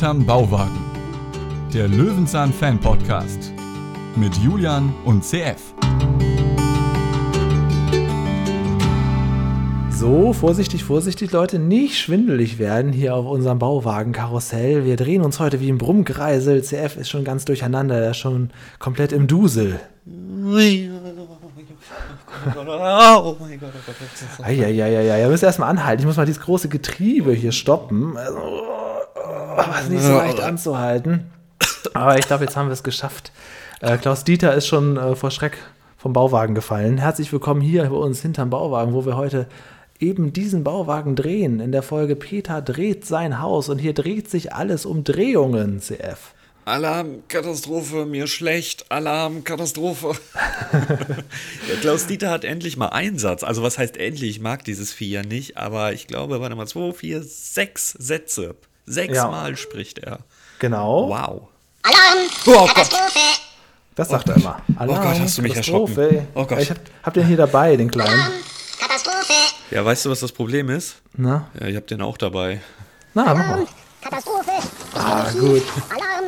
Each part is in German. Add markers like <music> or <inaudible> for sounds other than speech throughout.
Hinterm Bauwagen. Der Löwenzahn Fan Podcast mit Julian und CF. So, vorsichtig, vorsichtig, Leute, nicht schwindelig werden hier auf unserem Bauwagenkarussell. Wir drehen uns heute wie im Brummkreisel. CF ist schon ganz durcheinander, er ist schon komplett im Dusel. Oh mein Gott, oh Gott. Eieieiei, ihr müsst erstmal anhalten. Ich muss mal dieses große Getriebe hier stoppen. Also, oh, ist nicht so leicht anzuhalten. Aber ich glaube, jetzt haben wir es geschafft. Äh, Klaus Dieter ist schon äh, vor Schreck vom Bauwagen gefallen. Herzlich willkommen hier bei uns hinterm Bauwagen, wo wir heute eben diesen Bauwagen drehen. In der Folge Peter dreht sein Haus und hier dreht sich alles um Drehungen, CF. Alarm, Katastrophe, mir schlecht, Alarm, Katastrophe. Der <laughs> Klaus Dieter hat endlich mal Einsatz. Also was heißt endlich? Ich mag dieses Vieh ja nicht, aber ich glaube, warte mal, zwei, vier, sechs Sätze. Sechsmal ja. spricht er. Genau. Wow. Alarm! Oh Gott. Das sagt er immer. Alarm, oh Gott, hast du mich erschrocken. Oh Gott. Ich hab, hab den hier dabei, den kleinen. Katastrophe! Ja, weißt du, was das Problem ist? Na? Ja, ich hab den auch dabei. Na, mach mal. Katastrophe! Ah, gut. Alarm!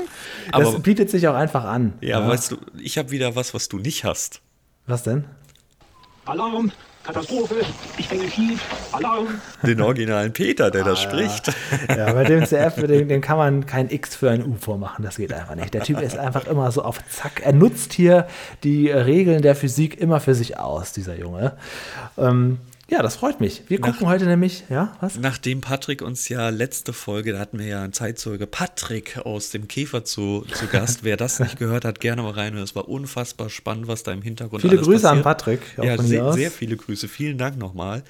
Das Aber- bietet sich auch einfach an. Ja, weißt du, ich habe wieder was, was du nicht hast. Was denn? Alarm! Katastrophe! Ich hänge schief! Alarm! Den originalen Peter, der da spricht. Ja, bei dem CF, dem, dem kann man kein X für ein U vormachen. Das geht einfach nicht. Der Typ ist einfach immer so auf Zack. Er nutzt hier die äh, Regeln der Physik immer für sich aus, dieser Junge. Ähm, ja, das freut mich. Wir gucken heute nämlich, ja, was? Nachdem Patrick uns ja letzte Folge, da hatten wir ja einen Zeitzeuge Patrick aus dem Käfer zu, zu Gast. Wer das nicht gehört hat, gerne mal reinhören. Es war unfassbar spannend, was da im Hintergrund Viele Grüße an passiert. Patrick. auch Ja, sehr, sehr viele Grüße. Vielen Dank nochmal.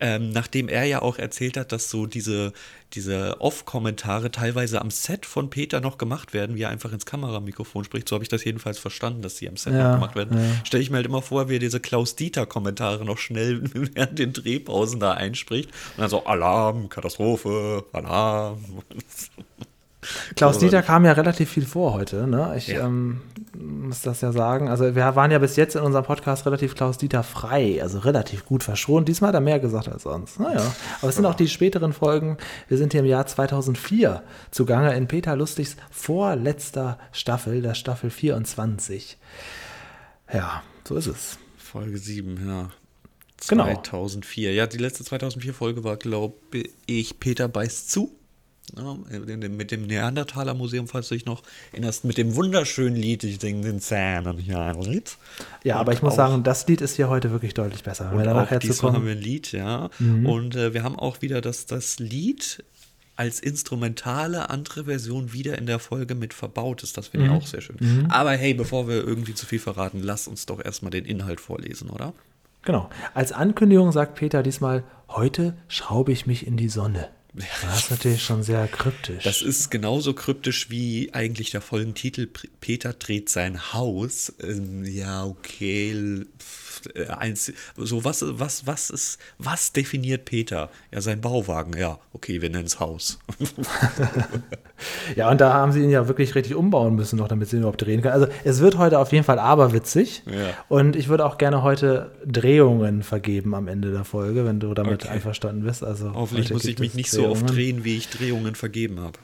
Ähm, nachdem er ja auch erzählt hat, dass so diese, diese Off-Kommentare teilweise am Set von Peter noch gemacht werden, wie er einfach ins Kameramikrofon spricht, so habe ich das jedenfalls verstanden, dass die am Set Ja, noch gemacht werden. ja. Stelle ich mir halt immer vor, wie er diese Klaus-Dieter-Kommentare noch schnell <laughs> während den Drehpausen da einspricht und dann so Alarm, Katastrophe, Alarm. <laughs> Klaus Dieter kam ja relativ viel vor heute. Ne? Ich Ja. ähm, muss das ja sagen. Also wir waren ja bis jetzt in unserem Podcast relativ Klaus Dieter frei, also relativ gut verschont. Diesmal hat er mehr gesagt als sonst. Naja, aber es sind auch die späteren Folgen. Wir sind hier im Jahr 2004 zugange in Peter Lustigs vorletzter Staffel, der Staffel 24. Ja, so ist es. Folge 7, ja. Genau. 2004. Ja, die letzte 2004-Folge war, glaube ich, Peter beißt zu. Ja, mit dem Neandertaler Museum, falls du dich noch erinnerst, mit dem wunderschönen Lied, ich denke, den Zähnen, ja, Lied. Ja, aber ich muss auch- sagen, das Lied ist hier heute wirklich deutlich besser. Und auch diesmal haben wir ein Lied, ja. Mhm. Und äh, wir haben auch wieder das, das Lied als instrumentale andere Version wieder in der Folge mit verbaut ist. Das Mhm. finde ich auch sehr schön. Aber hey, bevor wir irgendwie zu viel verraten, lass uns doch erstmal den Inhalt vorlesen, oder? Genau. Als Ankündigung sagt Peter diesmal, heute schraube ich mich in die Sonne. <laughs> Das ist natürlich schon sehr kryptisch. Das ist genauso kryptisch wie eigentlich der Folgentitel P- Peter dreht sein Haus. Ähm, ja, okay. Eins, so was, was, was ist, was definiert Peter? Ja, sein Bauwagen. Ja, okay, wir nennen es Haus. <laughs> ja, und da haben sie ihn ja wirklich richtig umbauen müssen, noch damit sie ihn überhaupt drehen können. Also es wird heute auf jeden Fall aberwitzig. Ja. Und ich würde auch gerne heute Drehungen vergeben am Ende der Folge, wenn du damit Okay. einverstanden bist. Also Hoffentlich muss ich mich nicht so oft Drehungen. drehen, wie ich Drehungen vergeben habe.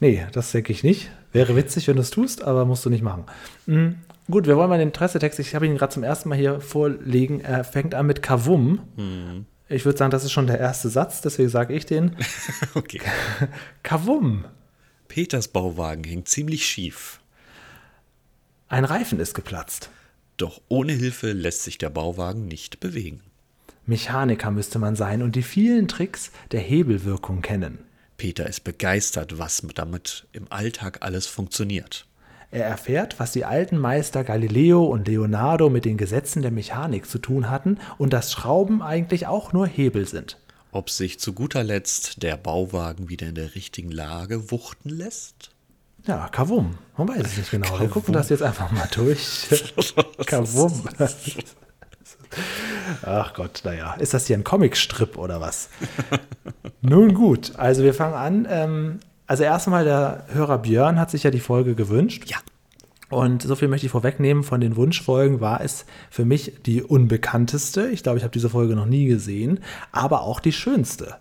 Nee, das denke ich nicht. Wäre witzig, wenn du es tust, aber musst du nicht machen. Mhm. Gut, wir wollen mal den Pressetext, ich habe ihn gerade zum ersten Mal hier vorlegen. Er fängt an mit Kavum. Mhm. Ich würde sagen, das ist schon der erste Satz, deswegen sage ich den. <laughs> Okay. <laughs> Kavum. Peters Bauwagen hängt ziemlich schief. Ein Reifen ist geplatzt. Doch ohne Hilfe lässt sich der Bauwagen nicht bewegen. Mechaniker müsste man sein und die vielen Tricks der Hebelwirkung kennen. Peter ist begeistert, was damit im Alltag alles funktioniert. Er erfährt, was die alten Meister Galileo und Leonardo mit den Gesetzen der Mechanik zu tun hatten und dass Schrauben eigentlich auch nur Hebel sind. Ob sich zu guter Letzt der Bauwagen wieder in der richtigen Lage wuchten lässt? Ja, Kavum. Man weiß es nicht genau. Wir gucken das jetzt einfach mal durch. <laughs> Kavum. Ach Gott, naja. Ist das hier ein Comicstrip oder was? <laughs> Nun gut, also wir fangen an. Ähm, also erstmal, der Hörer Björn hat sich ja die Folge gewünscht. Ja. Und so viel möchte ich vorwegnehmen. Von den Wunschfolgen war es für mich die unbekannteste. Ich glaube, ich habe diese Folge noch nie gesehen, aber auch die schönste.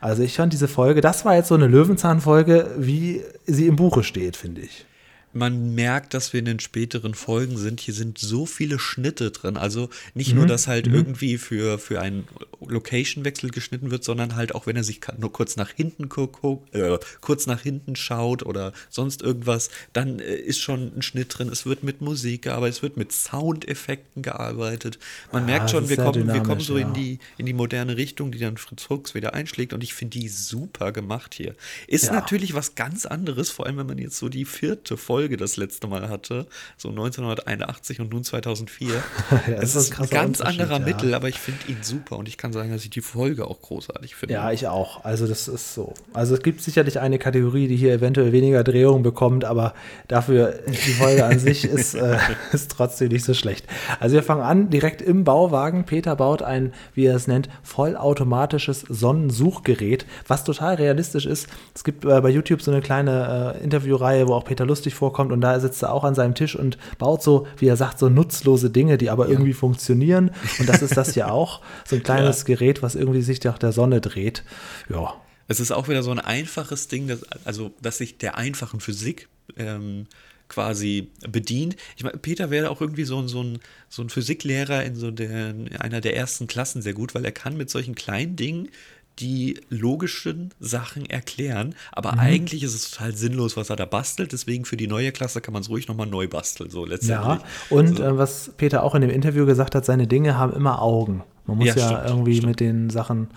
Also ich fand diese Folge, das war jetzt so eine Löwenzahn-Folge, wie sie im Buche steht, finde ich. Man merkt, dass wir in den späteren Folgen sind. Hier sind so viele Schnitte drin. Also nicht nur, dass halt irgendwie für, für einen Location-Wechsel geschnitten wird, sondern halt auch, wenn er sich nur kurz nach hinten guckt, äh, kurz nach hinten schaut oder sonst irgendwas, dann äh, ist schon ein Schnitt drin. Es wird mit Musik gearbeitet, es wird mit Soundeffekten gearbeitet. Man Ja, merkt schon, wir kommen, wir kommen so ja. in die, in die moderne Richtung, die dann Fritz Fuchs wieder einschlägt. Und ich finde die super gemacht hier. Ist Ja. natürlich was ganz anderes, vor allem wenn man jetzt so die vierte Folge das letzte Mal hatte, so 1981 und nun 2004. <laughs> Ja, es ist ein ganz anderer ja. Mittel, aber ich finde ihn super und ich kann sagen, dass ich die Folge auch großartig finde. Ja, ich auch. Also das ist so. Also es gibt sicherlich eine Kategorie, die hier eventuell weniger Drehungen bekommt, aber dafür die Folge an sich <laughs> ist, äh, ist trotzdem nicht so schlecht. Also wir fangen an direkt im Bauwagen. Peter baut ein, wie er es nennt, vollautomatisches Sonnensuchgerät, was total realistisch ist. Es gibt äh, bei YouTube so eine kleine äh, Interviewreihe, wo auch Peter lustig vorkommt und da sitzt er auch an seinem Tisch und baut so, wie er sagt, so nutzlose Dinge, die aber irgendwie funktionieren. Und das ist das hier <laughs> auch. So ein kleines Gerät, was irgendwie sich nach der Sonne dreht. Ja. Es ist auch wieder so ein einfaches Ding, das, also dass sich der einfachen Physik ähm, quasi bedient. Ich meine, Peter wäre auch irgendwie so, ein- so, ein, so ein Physiklehrer in so der, in einer der ersten Klassen sehr gut, weil er kann mit solchen kleinen Dingen die logischen Sachen erklären, aber eigentlich ist es total sinnlos, was er da bastelt. Deswegen für die neue Klasse kann man es ruhig nochmal neu basteln, so letztendlich. Ja, und äh, was Peter auch in dem Interview gesagt hat, seine Dinge haben immer Augen. Man muss Ja, ja, stimmt, irgendwie stimmt. mit den Sachen,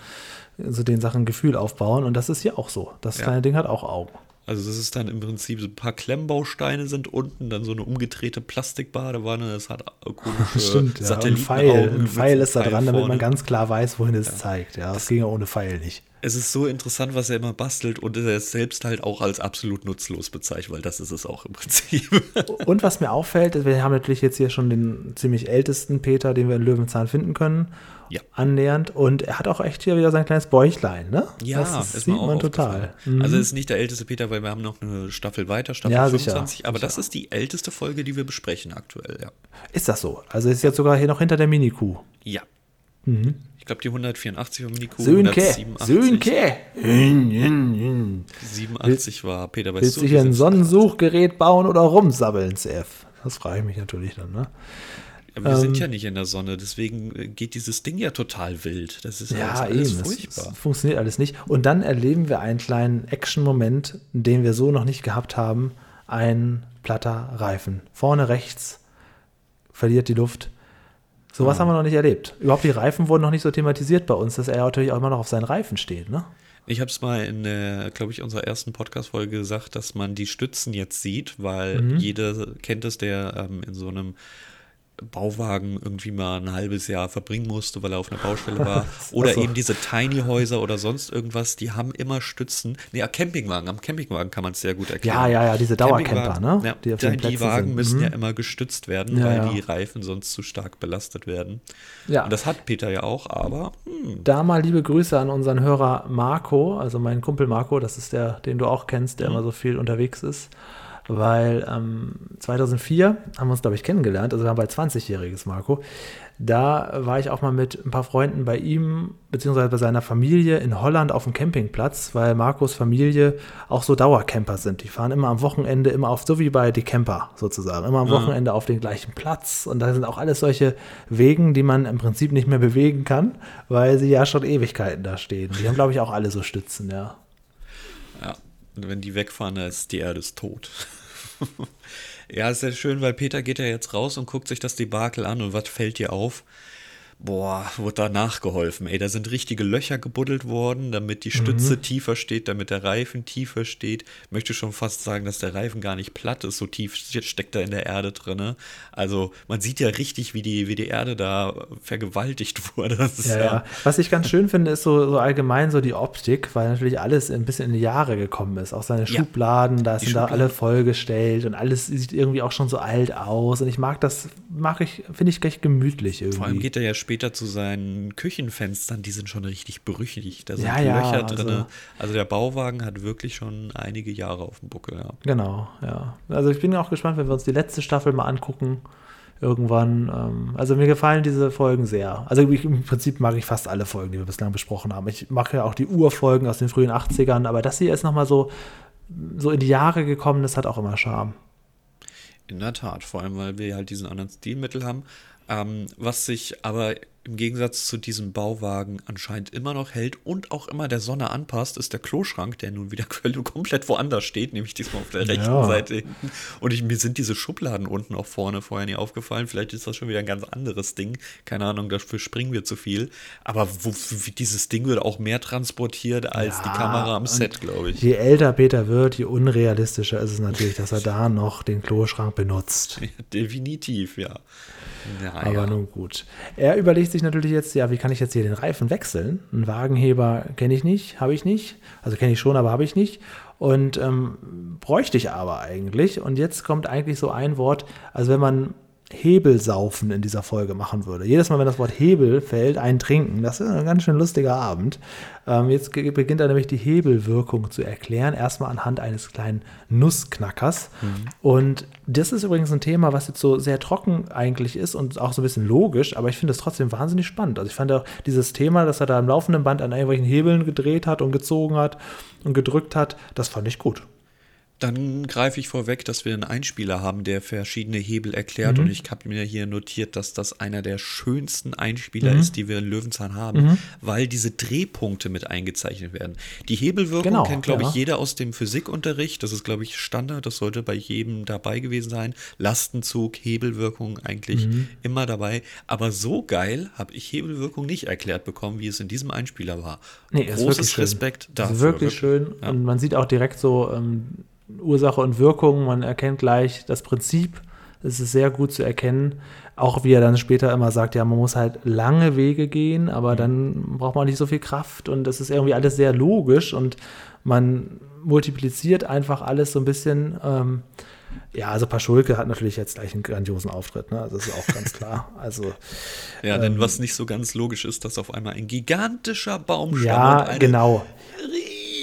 so den Sachen Gefühl aufbauen und das ist hier auch so. Das Ja. kleine Ding hat auch Augen. Also das ist dann im Prinzip so ein paar Klemmbausteine sind unten, dann so eine umgedrehte Plastikbadewanne, das hat <laughs> komische Stimmt, ja. Ein Pfeil, ein Pfeil ist da dran, damit vorne. man ganz klar weiß, wohin es zeigt. Ja, das ging ja ohne Pfeil nicht. Es ist so interessant, was er immer bastelt und er ist selbst halt auch als absolut nutzlos bezeichnet, weil das ist es auch im Prinzip. <laughs> Und was mir auffällt, wir haben natürlich jetzt hier schon den ziemlich ältesten Peter, den wir in Löwenzahn finden können, Ja. annähernd. Und er hat auch echt hier wieder sein kleines Bäuchlein, ne? Ja, das ist sieht man total. aufgefallen. Also es ist nicht der älteste Peter, weil wir haben noch eine Staffel weiter, Staffel Ja, sicher, 25, aber das ist die älteste Folge, die wir besprechen aktuell, ja. Ist das so? Also ist jetzt sogar hier noch hinter der Mini-Kuh. Ja. Ich glaube, die 184 war Mini-Kuh, Sönke, 187 Sönke. Hün, hün, hün. 87 war Peter bei Willst du hier ein Sonnensuchgerät bauen oder rumsabbeln, CF? Das frage ich mich natürlich dann, ne? Aber wir Ähm, sind ja nicht in der Sonne, deswegen äh, geht dieses Ding ja total wild. Das ist ja, Ja, alles eben. Furchtbar. es funktioniert alles nicht. Und dann erleben wir einen kleinen Action-Moment, den wir so noch nicht gehabt haben. Ein platter Reifen. Vorne rechts verliert die Luft. Sowas haben wir noch nicht erlebt. Überhaupt die Reifen wurden noch nicht so thematisiert bei uns, dass er natürlich auch immer noch auf seinen Reifen steht, ne? Ich habe es mal in, äh, glaube ich, unserer ersten Podcast-Folge gesagt, dass man die Stützen jetzt sieht, weil Mhm. jeder kennt es, der ähm, in so einem Bauwagen irgendwie mal ein halbes Jahr verbringen musste, weil er auf einer Baustelle war. <laughs> Oder Ach so. eben diese Tiny-Häuser oder sonst irgendwas, die haben immer Stützen. Nee, am Campingwagen, am Campingwagen kann man es sehr gut erklären. Ja, ja, ja, diese Dauercamper, ne? Ja, Die auf den die Wagen sind. müssen Mhm. ja immer gestützt werden, Ja, weil ja. die Reifen sonst zu stark belastet werden. Ja. Und das hat Peter ja auch, aber hm, Da mal liebe Grüße an unseren Hörer Marco, also meinen Kumpel Marco, das ist der, den du auch kennst, der immer so viel unterwegs ist. Weil ähm, 2004 haben wir uns, glaube ich, kennengelernt, also wir haben bald 20-jähriges Marco. Da war ich auch mal mit ein paar Freunden bei ihm, beziehungsweise bei seiner Familie in Holland auf dem Campingplatz, weil Marcos Familie auch so Dauercamper sind. Die fahren immer am Wochenende, immer auf, so wie bei die Camper sozusagen, immer am Wochenende auf den gleichen Platz. Und da sind auch alles solche Wegen, die man im Prinzip nicht mehr bewegen kann, weil sie ja schon Ewigkeiten da stehen. Die haben, glaube ich, auch alle so Stützen, ja. Und wenn die wegfahren, dann ist die Erde ist tot. <laughs> ja, ist sehr schön, weil Peter geht ja jetzt raus und guckt sich das Debakel an und was fällt dir auf? Boah, wurde da nachgeholfen. Ey, da sind richtige Löcher gebuddelt worden, damit die Stütze tiefer steht, damit der Reifen tiefer steht. Möchte schon fast sagen, dass der Reifen gar nicht platt ist, so tief steckt er in der Erde drin. Also man sieht ja richtig, wie die, wie die Erde da vergewaltigt <laughs> wurde. Ist Ja, ja. Was ich ganz schön finde, ist so, so allgemein so die Optik, weil natürlich alles ein bisschen in die Jahre gekommen ist. Auch seine Ja. Schubladen, da Die sind da Schubladen. alle vollgestellt und alles sieht irgendwie auch schon so alt aus. Und ich mag das, mag ich, finde ich recht gemütlich irgendwie. Vor allem geht er ja später zu seinen Küchenfenstern, die sind schon richtig brüchig. Da sind Ja, ja, Löcher also- drin. Also, der Bauwagen hat wirklich schon einige Jahre auf dem Buckel, ja. Genau, ja. Also ich bin auch gespannt, wenn wir uns die letzte Staffel mal angucken. irgendwann. Ähm, also mir gefallen diese Folgen sehr. Also ich, im Prinzip mag ich fast alle Folgen, die wir bislang besprochen haben. Ich mag ja auch die Urfolgen aus den frühen 80ern, aber das hier ist nochmal so, so in die Jahre gekommen, das hat auch immer Charme. In der Tat, vor allem, weil wir halt diesen anderen Stilmittel haben. Ähm, was sich aber im Gegensatz zu diesem Bauwagen anscheinend immer noch hält und auch immer der Sonne anpasst, ist der Kloschrank, der nun wieder <laughs> komplett woanders steht, nämlich diesmal auf der rechten Ja. Seite. hinten. Und ich, mir sind diese Schubladen unten auch vorne vorher nie aufgefallen. Vielleicht ist das schon wieder ein ganz anderes Ding. Keine Ahnung, dafür springen wir zu viel. Aber wo, dieses Ding wird auch mehr transportiert als die Ja, Kamera am Set, glaube ich. Je älter Peter wird, je unrealistischer ist es natürlich, dass er da noch den Kloschrank benutzt. <laughs> Definitiv, ja. Ja Aber ja. nun gut. Er überlegt sich natürlich jetzt, ja, wie kann ich jetzt hier den Reifen wechseln? Einen Wagenheber kenne ich nicht, habe ich nicht. Also kenne ich schon, aber habe ich nicht. Und ähm, bräuchte ich aber eigentlich. Und jetzt kommt eigentlich so ein Wort, also wenn man Hebelsaufen in dieser Folge machen würde. Jedes Mal, wenn das Wort Hebel fällt, ein Trinken, das ist ein ganz schön lustiger Abend. Ähm, jetzt beginnt er nämlich die Hebelwirkung zu erklären, erstmal anhand eines kleinen Nussknackers. Und das ist übrigens ein Thema, was jetzt so sehr trocken eigentlich ist und auch so ein bisschen logisch, aber ich finde es trotzdem wahnsinnig spannend. Also ich fand auch dieses Thema, dass er da im laufenden Band an irgendwelchen Hebeln gedreht hat und gezogen hat und gedrückt hat, das fand ich gut. Dann greife ich vorweg, dass wir einen Einspieler haben, der verschiedene Hebel Mhm. erklärt. Und ich habe mir hier notiert, dass das einer der schönsten Einspieler Mhm. ist, die wir in Löwenzahn haben, weil diese Drehpunkte mit eingezeichnet werden. Die Hebelwirkung Genau, kennt, glaube ich, ja. jeder aus dem Physikunterricht. Das ist, glaube ich, Standard. Das sollte bei jedem dabei gewesen sein. Lastenzug, Hebelwirkung eigentlich Mhm. immer dabei. Aber so geil habe ich Hebelwirkung nicht erklärt bekommen, wie es in diesem Einspieler war. Nee, Großes schön. Respekt Das dafür. wirklich schön. Ja. Und man sieht auch direkt so ähm, Ursache und Wirkung. Man erkennt gleich das Prinzip. Es ist sehr gut zu erkennen. Auch wie er dann später immer sagt, ja, man muss halt lange Wege gehen, aber dann braucht man nicht so viel Kraft. Und das ist irgendwie alles sehr logisch und man multipliziert einfach alles so ein bisschen. Ähm, ja, also Paschulke hat natürlich jetzt gleich einen grandiosen Auftritt, ne? Das ist auch ganz klar. <laughs> Also Ja, Ähm. denn was nicht so ganz logisch ist, dass auf einmal ein gigantischer Baumstamm ja, und eine genau.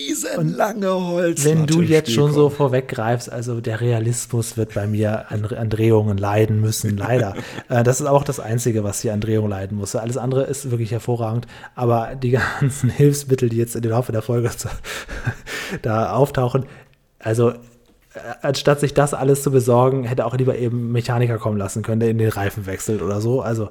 Riesenlange Holz. Wenn du jetzt schon so vorweggreifst, also der Realismus wird bei mir an, an Drehungen leiden müssen, leider. <laughs> äh, das ist auch das Einzige, was hier an Drehungen leiden muss. Alles andere ist wirklich hervorragend, aber die <laughs> ganzen Hilfsmittel, die jetzt in den Laufe der Folge <laughs> da auftauchen, also äh, anstatt sich das alles zu besorgen, hätte auch lieber eben Mechaniker kommen lassen können, der in den Reifen wechselt oder so. Also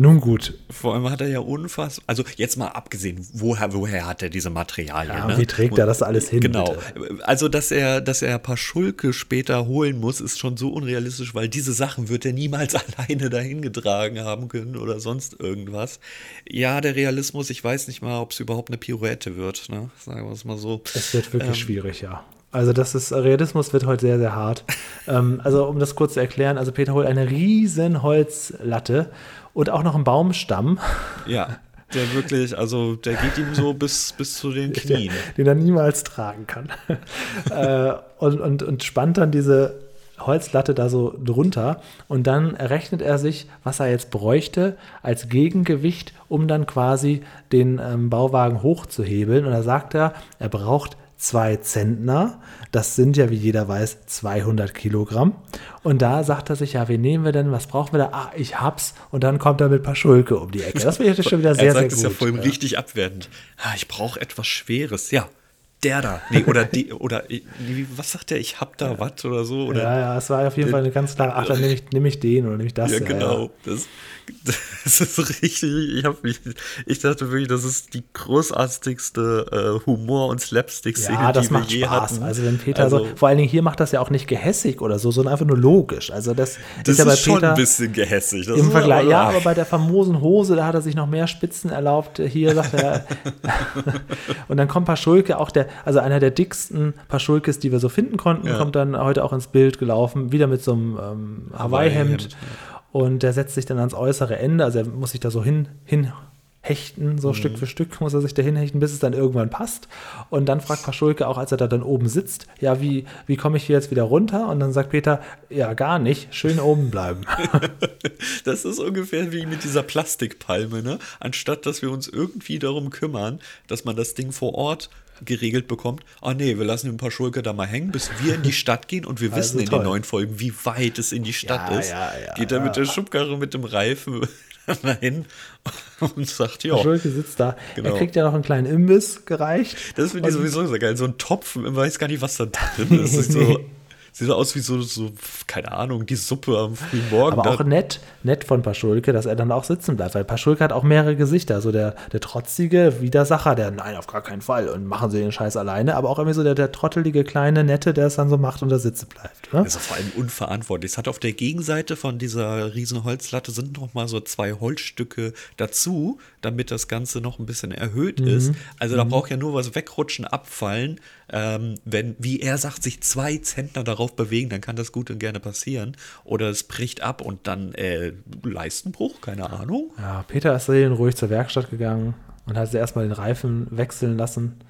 nun gut, Vor allem hat er ja unfassbar, also jetzt mal abgesehen, woher, woher hat er diese Materialien? Ja, ne? wie trägt er das alles hin, Genau. Also, dass er, dass er ein paar Schulke später holen muss, ist schon so unrealistisch, weil diese Sachen wird er niemals <laughs> alleine dahin getragen haben können oder sonst irgendwas. Ja, der Realismus, ich weiß nicht mal, ob es überhaupt eine Pirouette wird, ne? Sagen wir es mal so. Es wird wirklich Ähm, schwierig, ja. Also das ist, Realismus wird heute sehr, sehr hart. <laughs> ähm, also um das kurz zu erklären, also Peter holt eine riesen Holzlatte und auch noch einen Baumstamm, Ja, der wirklich, also der geht ihm so bis, bis zu den <laughs> Knien. den er niemals tragen kann. <laughs> äh, und, und, und spannt dann diese Holzlatte da so drunter und dann errechnet er sich, was er jetzt bräuchte als Gegengewicht, um dann quasi den ähm, Bauwagen hochzuhebeln. Und da sagt er, er braucht zwei Zentner. Das sind ja, wie jeder weiß, 200 Kilogramm. Und da sagt er sich, ja, wen nehmen wir denn? Was brauchen wir da? Ah, ich hab's. Und dann kommt er mit Paschulke um die Ecke. Das finde ich schon wieder <laughs> sehr, er sagt sehr es gut. ja vorhin ja. richtig abwertend. Ah, ich brauche etwas Schweres. Ja, der da. Nee, oder die, <laughs> oder was sagt der? Ich hab da was oder so. Oder, Ja, ja, es war auf jeden Fall eine ganz klare, ach, dann nehme ich, nehme ich den oder nehme ich das. Ja, genau. Das, <laughs> das ist richtig. Ich, hab mich, ich dachte wirklich, das ist die großartigste äh, Humor- und Slapstick-Szene, Ja, das die wir macht je Spaß. hatten. Also wenn Peter Also, so, vor allen Dingen hier macht das ja auch nicht gehässig oder so, sondern einfach nur logisch. Also das, das ist ja bei schon Peter ein bisschen gehässig. Das im ist Vergleich. aber- Ja, aber bei der famosen Hose, da hat er sich noch mehr Spitzen erlaubt. Hier sagt er. <laughs> und dann kommt Paschulke, auch der, also einer der dicksten Paschulkes, die wir so finden konnten, Ja. kommt dann heute auch ins Bild gelaufen, wieder mit so einem ähm, Hawaii-Hemd. Hawaii-Hemd, Und der setzt sich dann ans äußere Ende, also er muss sich da so hin, hin hechten, so Stück für Stück muss er sich da hinhechten, bis es dann irgendwann passt. Und dann fragt Paschulke auch, als er da dann oben sitzt, ja, wie, wie komme ich hier jetzt wieder runter? Und dann sagt Peter, ja, gar nicht, schön oben bleiben. <laughs> Das ist ungefähr wie mit dieser Plastikpalme, ne? Anstatt dass wir uns irgendwie darum kümmern, dass man das Ding vor Ort geregelt bekommt, ah nee, wir lassen ein paar Schulke da mal hängen, bis wir in die Stadt gehen und wir <laughs> Also wissen in toll. den neuen Folgen, wie weit es in die Stadt Ja, ist. ja, ja, Geht er mit der Schubkarre mit dem Reifen <laughs> dahin und sagt, ja, Schulke sitzt da. Genau. Er kriegt ja noch einen kleinen Imbiss gereicht. das finde ich sowieso so geil. So ein Topf, man weiß gar nicht, was da drin ist. Sieht <laughs> so, sieht so aus wie so, so, keine Ahnung, die Suppe am frühen Morgen. Aber auch nett, nett von Paschulke, dass er dann auch sitzen bleibt, weil Paschulke hat auch mehrere Gesichter. So der, der trotzige Widersacher, der, nein, auf gar keinen Fall und machen sie den Scheiß alleine, aber auch irgendwie so der, der trottelige kleine Nette, der es dann so macht und da sitzen bleibt. Ne? Also vor allem unverantwortlich. Es hat auf der Gegenseite von dieser riesen Holzlatte sind noch mal so zwei Holzstücke dazu, damit das Ganze noch ein bisschen erhöht ist. Also da braucht ja nur was wegrutschen, abfallen. Ähm, wenn, wie er sagt, sich zwei Zentner darauf bewegen, dann kann das gut und gerne passieren. Oder es bricht ab und dann äh, Leistenbruch, keine Ahnung. Ja, Peter ist seelenruhig zur Werkstatt gegangen und hat erstmal den Reifen wechseln lassen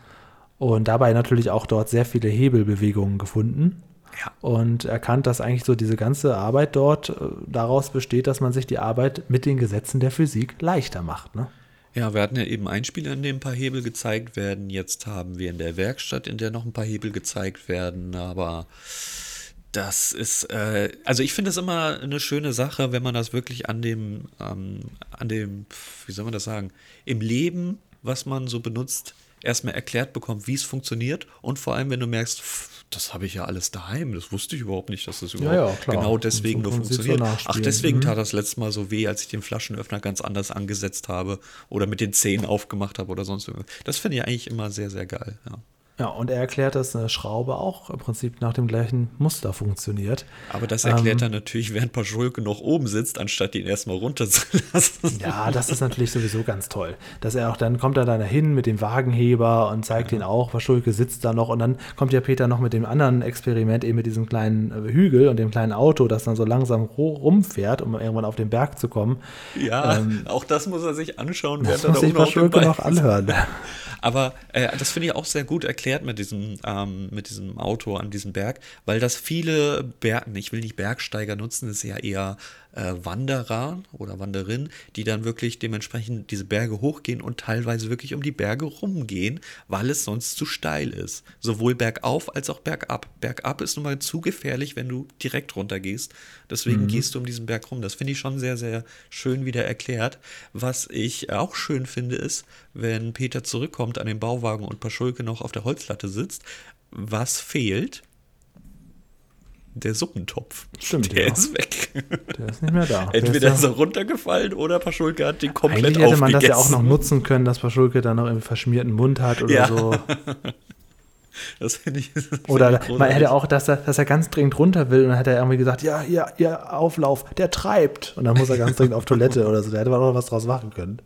und dabei natürlich auch dort sehr viele Hebelbewegungen gefunden. Ja. Und erkannt, dass eigentlich so diese ganze Arbeit dort äh, daraus besteht, dass man sich die Arbeit mit den Gesetzen der Physik leichter macht. Ne? Ja, wir hatten ja eben Einspieler, in dem ein paar Hebel gezeigt werden. Jetzt haben wir in der Werkstatt, in der noch ein paar Hebel gezeigt werden. Aber das ist, äh, also ich finde es immer eine schöne Sache, wenn man das wirklich an dem, ähm, an dem, wie soll man das sagen, im Leben, was man so benutzt, erstmal erklärt bekommt, wie es funktioniert. Und vor allem, wenn du merkst, pff, das habe ich ja alles daheim, das wusste ich überhaupt nicht, dass das überhaupt ja, klar. genau deswegen so nur sich so funktioniert. Ach, deswegen Mhm. tat das letzte Mal so weh, als ich den Flaschenöffner ganz anders angesetzt habe oder mit den Zähnen aufgemacht habe oder sonst irgendwas. Das finde ich eigentlich immer sehr, sehr geil. Ja. Ja, und er erklärt, dass eine Schraube auch im Prinzip nach dem gleichen Muster funktioniert. Aber das erklärt Ähm. er natürlich, während Paschulke noch oben sitzt, anstatt ihn erstmal runterzulassen. Ja, das ist natürlich sowieso ganz toll. Dass er auch dann kommt er dann dahin mit dem Wagenheber und zeigt ihn auch, Paschulke sitzt da noch und dann kommt ja Peter noch mit dem anderen Experiment, eben mit diesem kleinen äh, Hügel und dem kleinen Auto, das dann so langsam ru- rumfährt, um irgendwann auf den Berg zu kommen. Ja, auch das muss er sich anschauen, Ähm, Das während er sich da oben auf dem noch anhören. Aber äh, das finde ich auch sehr gut erklärt mit diesem, ähm, mit diesem Auto an diesem Berg, weil das viele Berg, ich will nicht Bergsteiger nutzen, ist ja eher äh, Wanderer oder Wanderinnen, die dann wirklich dementsprechend diese Berge hochgehen und teilweise wirklich um die Berge rumgehen, weil es sonst zu steil ist. Sowohl bergauf als auch bergab. Bergab ist nun mal zu gefährlich, wenn du direkt runtergehst. Deswegen gehst du um diesen Berg rum. Das finde ich schon sehr, sehr schön wieder erklärt. Was ich auch schön finde, ist, wenn Peter zurückkommt an den Bauwagen und Paschulke noch auf der Holzlatte sitzt, was fehlt? Der Suppentopf. Stimmt, Der ja. ist weg. Der ist nicht mehr da. <laughs> Der Entweder ist ist er runtergefallen oder Paschulke hat den komplett Eigentlich hätte man das ja auch noch nutzen können, dass Paschulke dann noch irgendwie verschmierten Mund hat oder Ja. so. <laughs> Das finde ich. das Oder ich man hätte auch, dass er, dass er ganz dringend runter will und dann hat er irgendwie gesagt, ja, ja, ja, Auflauf, der treibt. Und dann muss er ganz dringend auf Toilette oder so. Da hätte man auch was draus machen können.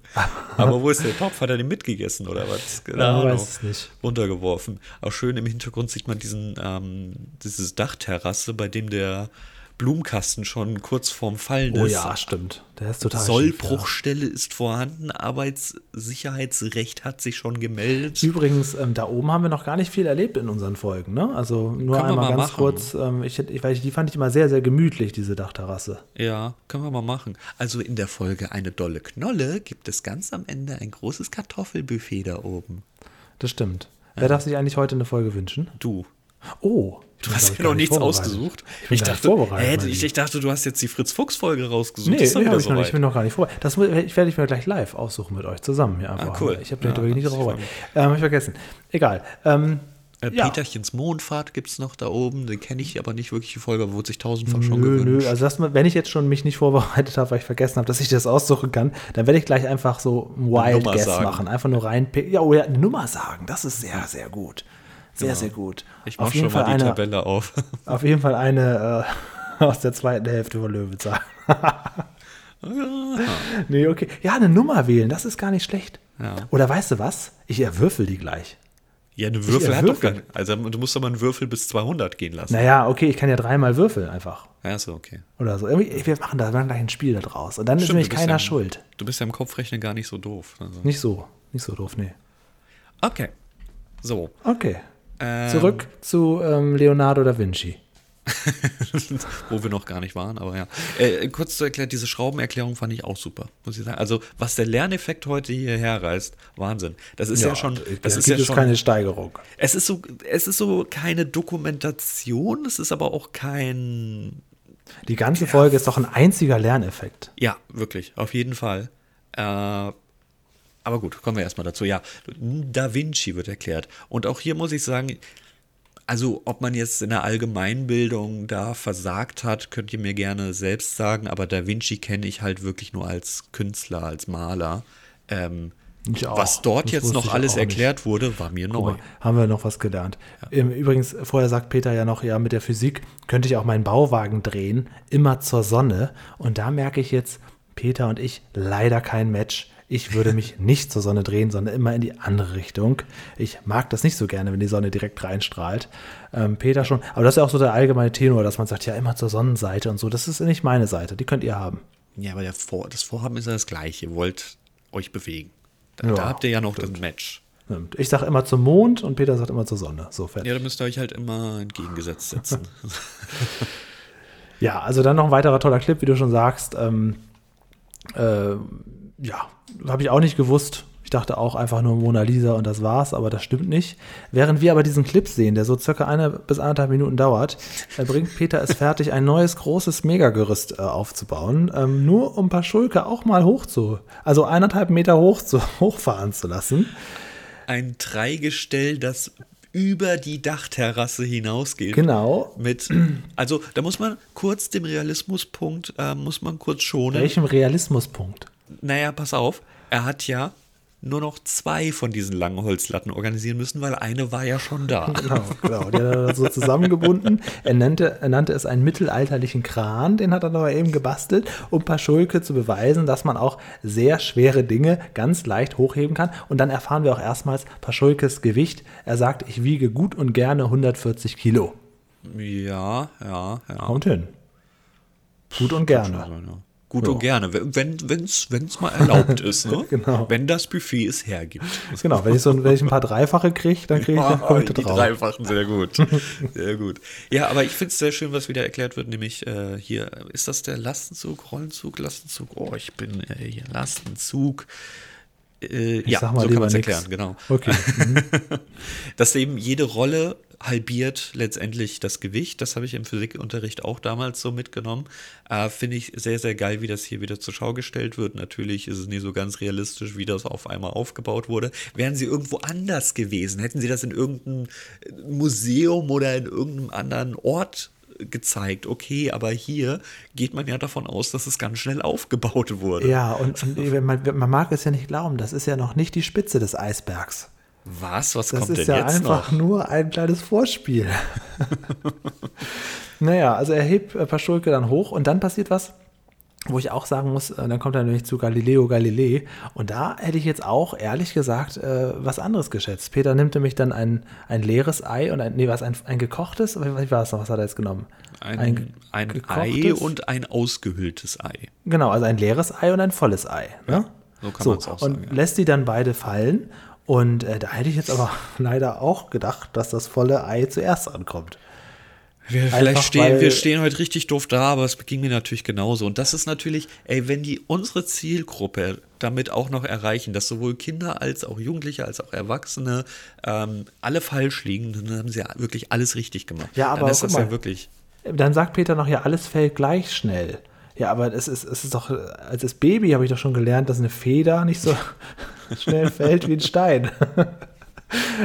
Aber wo ist der Topf? Hat er den mitgegessen oder was? Keine Ja, weiß es nicht. Runtergeworfen. Auch schön im Hintergrund sieht man diesen, ähm, dieses Dachterrasse, bei dem der Blumenkasten schon kurz vorm Fallen Oh ist. ja, stimmt. Der ist total schief, Sollbruchstelle ist vorhanden, Arbeitssicherheitsrecht hat sich schon gemeldet. ja. Übrigens, ähm, da oben haben wir noch gar nicht viel erlebt in unseren Folgen. Ne? Also nur Können einmal mal ganz machen. kurz. Ähm, ich, ich, weil ich, die fand ich immer sehr, sehr gemütlich, diese Dachterrasse. Ja, können wir mal machen. Also in der Folge Eine dolle Knolle gibt es ganz am Ende ein großes Kartoffelbuffet da oben. Das stimmt. Wer darf sich eigentlich heute eine Folge wünschen? Du. Oh, ich Du hast ich, ja noch nicht nichts ausgesucht. Ich nicht dachte, mein ich, ich dachte, du hast jetzt die Fritz-Fuchs-Folge rausgesucht. Nee, doch nee habe ich, noch nicht- ich bin noch gar nicht vor. Das mu- ich werde ich mir gleich live aussuchen mit euch zusammen einfach. Ah, cool. Ich habe den Ja, wirklich nicht das drauf. Ähm, habe ich vergessen. Egal. Ähm, Äh, ja. Peterchens Mondfahrt gibt es noch da oben. Den kenne ich aber nicht wirklich, die Folge, wurde sich tausendfach schon Nö, gewünscht. nö, also das, wenn ich jetzt schon mich nicht vorbereitet habe, weil ich vergessen habe, dass ich das aussuchen kann, dann werde ich gleich einfach so ein Wild Guess sagen. machen. Einfach nur reinpicken. Ja, oder eine Nummer sagen. Das ist sehr, sehr gut. Sehr, sehr gut. ich mach auf jeden schon mal Fall die eine, Tabelle auf. <laughs> Auf jeden Fall eine äh, <laughs> aus der zweiten Hälfte von Löwenzahn. <laughs> nee, okay. Ja, eine Nummer wählen, das ist gar nicht schlecht. Ja. Oder weißt du was? Ich erwürfel die gleich. ja, eine Würfel hat doch gar nicht. Also du musst doch mal einen Würfel bis 200 gehen lassen. Naja, okay, ich kann ja dreimal würfeln einfach. Ja, ist okay. Oder so. Wir machen da wir machen gleich ein Spiel daraus. Und dann ist Stimmt, nämlich du bist keiner ja, schuld. Du bist ja im Kopfrechnen gar nicht so doof. Also. Nicht so. Nicht so doof, nee. Okay. So. Okay. Ähm, Zurück zu ähm, Leonardo da Vinci. <laughs> Wo wir noch gar nicht waren, aber ja. Äh, kurz zu erklären, diese Schraubenerklärung fand ich auch super, muss ich sagen. Also, was der Lerneffekt heute hierher reißt, Wahnsinn. Das ist ja, schon. Das da ist gibt ja schon keine Steigerung. es ist so, es ist so keine Dokumentation, es ist aber auch kein. Die ganze Folge ist doch ein einziger Lerneffekt. Ja, wirklich, auf jeden Fall. Äh, aber gut, kommen wir erstmal dazu. Ja, Da Vinci wird erklärt. Und auch hier muss ich sagen, also ob man jetzt in der Allgemeinbildung da versagt hat, könnt ihr mir gerne selbst sagen, aber Da Vinci kenne ich halt wirklich nur als Künstler, als Maler. Ähm, auch. was dort jetzt noch alles auch nicht. erklärt wurde, war mir neu. mal, haben wir noch was gelernt. Im Übrigens, vorher sagt Peter ja noch, ja, mit der Physik könnte ich auch meinen Bauwagen drehen, immer zur Sonne. Und da merke ich jetzt, Peter und ich, leider kein Match. Ich würde mich <laughs> nicht zur Sonne drehen, sondern immer in die andere Richtung. Ich mag das nicht so gerne, wenn die Sonne direkt reinstrahlt. Ähm, Peter schon. Aber das ist ja auch so der allgemeine Tenor, dass man sagt, ja, immer zur Sonnenseite und so. Das ist nicht meine Seite. Die könnt ihr haben. Ja, aber Vor das Vorhaben ist ja das gleiche. Ihr wollt euch bewegen. Da, Ja, da habt ihr ja noch das Match. Stimmt. Ich sage immer zum Mond und Peter sagt immer zur Sonne. So fertig. Ja, da müsst ihr euch halt immer entgegengesetzt setzen. <laughs> Ja, also dann noch ein weiterer toller Clip, wie du schon sagst. Ähm, äh, ja, habe ich auch nicht gewusst. Ich dachte auch einfach nur Mona Lisa und das war's, aber das stimmt nicht. Während wir aber diesen Clip sehen, der so circa eine bis anderthalb Minuten dauert, äh, bringt Peter es fertig, ein neues großes Megagerüst äh, aufzubauen, ähm, nur um Paschulke auch mal hoch zu, also eineinhalb Meter hoch zu, <laughs> hochfahren zu lassen. Ein Dreigestell, das über die Dachterrasse hinausgeht. Genau. Mit, also da muss man kurz dem Realismuspunkt, äh, muss man kurz schonen. Welchem Realismuspunkt? Naja, pass auf, er hat ja nur noch zwei von diesen langen Holzlatten organisieren müssen, weil eine war ja schon da. <laughs> Genau, genau. Die hat er so zusammengebunden. Er nannte, er nannte es einen mittelalterlichen Kran, den hat er aber eben gebastelt, um Paschulke zu beweisen, dass man auch sehr schwere Dinge ganz leicht hochheben kann. Und dann erfahren wir auch erstmals Paschulkes Gewicht. Er sagt, ich wiege gut und gerne 140 Kilo. Ja, ja, ja. Kommt hin. Gut und gerne. Also, ja. Gut und gerne, wenn es wenn's mal erlaubt ist, ne? <laughs> Genau. Wenn das Buffet es hergibt. Genau, wenn ich so ein, wenn ich ein paar Dreifache kriege, dann kriege ich, ich da die drauf. Dreifachen, sehr gut. <laughs> Sehr gut. Ja, aber ich finde es sehr schön, was wieder erklärt wird, nämlich äh, hier, ist das der Lastenzug, Rollenzug, Lastenzug? Oh, ich bin äh, hier, Lastenzug. Äh, ja, sag mal so kann man es nix. erklären, genau. Okay. <laughs> Dass eben jede Rolle halbiert letztendlich das Gewicht. Das habe ich im Physikunterricht auch damals so mitgenommen. Äh, Finde ich sehr, sehr geil, wie das hier wieder zur Schau gestellt wird. Natürlich ist es nicht so ganz realistisch, wie das auf einmal aufgebaut wurde. Wären sie irgendwo anders gewesen, hätten sie das in irgendeinem Museum oder in irgendeinem anderen Ort gezeigt, okay, aber hier geht man ja davon aus, dass es ganz schnell aufgebaut wurde. Ja, und, und man, man mag es ja nicht glauben, das ist ja noch nicht die Spitze des Eisbergs. Was? Was Das kommt ist denn ja jetzt einfach noch? nur ein kleines Vorspiel. <laughs> naja, also er hebt äh, Paschulke dann hoch und dann passiert was, wo ich auch sagen muss, äh, dann kommt er nämlich zu Galileo Galilei und da hätte ich jetzt auch ehrlich gesagt äh, was anderes geschätzt. Peter nimmt nämlich dann ein, ein leeres Ei und ein, nee, was, ein, ein gekochtes, wie war es noch, was hat er jetzt genommen? Ein, ein, Ei gekochtes- und ein ausgehöhltes Ei. Genau, also ein leeres Ei und ein volles Ei. Ne? so kann man's auch Und sagen, ja. lässt die dann beide fallen. Und äh, da hätte ich jetzt aber <laughs> leider auch gedacht, dass das volle Ei zuerst ankommt. Wir, Einfach vielleicht stehen, wir stehen heute richtig doof da, aber es ging mir natürlich genauso. Und das ist natürlich, ey, wenn die unsere Zielgruppe damit auch noch erreichen, dass sowohl Kinder als auch Jugendliche als auch Erwachsene ähm, alle falsch liegen, dann haben sie ja wirklich alles richtig gemacht. Ja, aber dann ist das ja mal. wirklich. Dann sagt Peter noch, ja, alles fällt gleich schnell. Ja, aber es ist, es ist doch, als das Baby habe ich doch schon gelernt, dass eine Feder nicht so schnell fällt wie ein Stein. <laughs>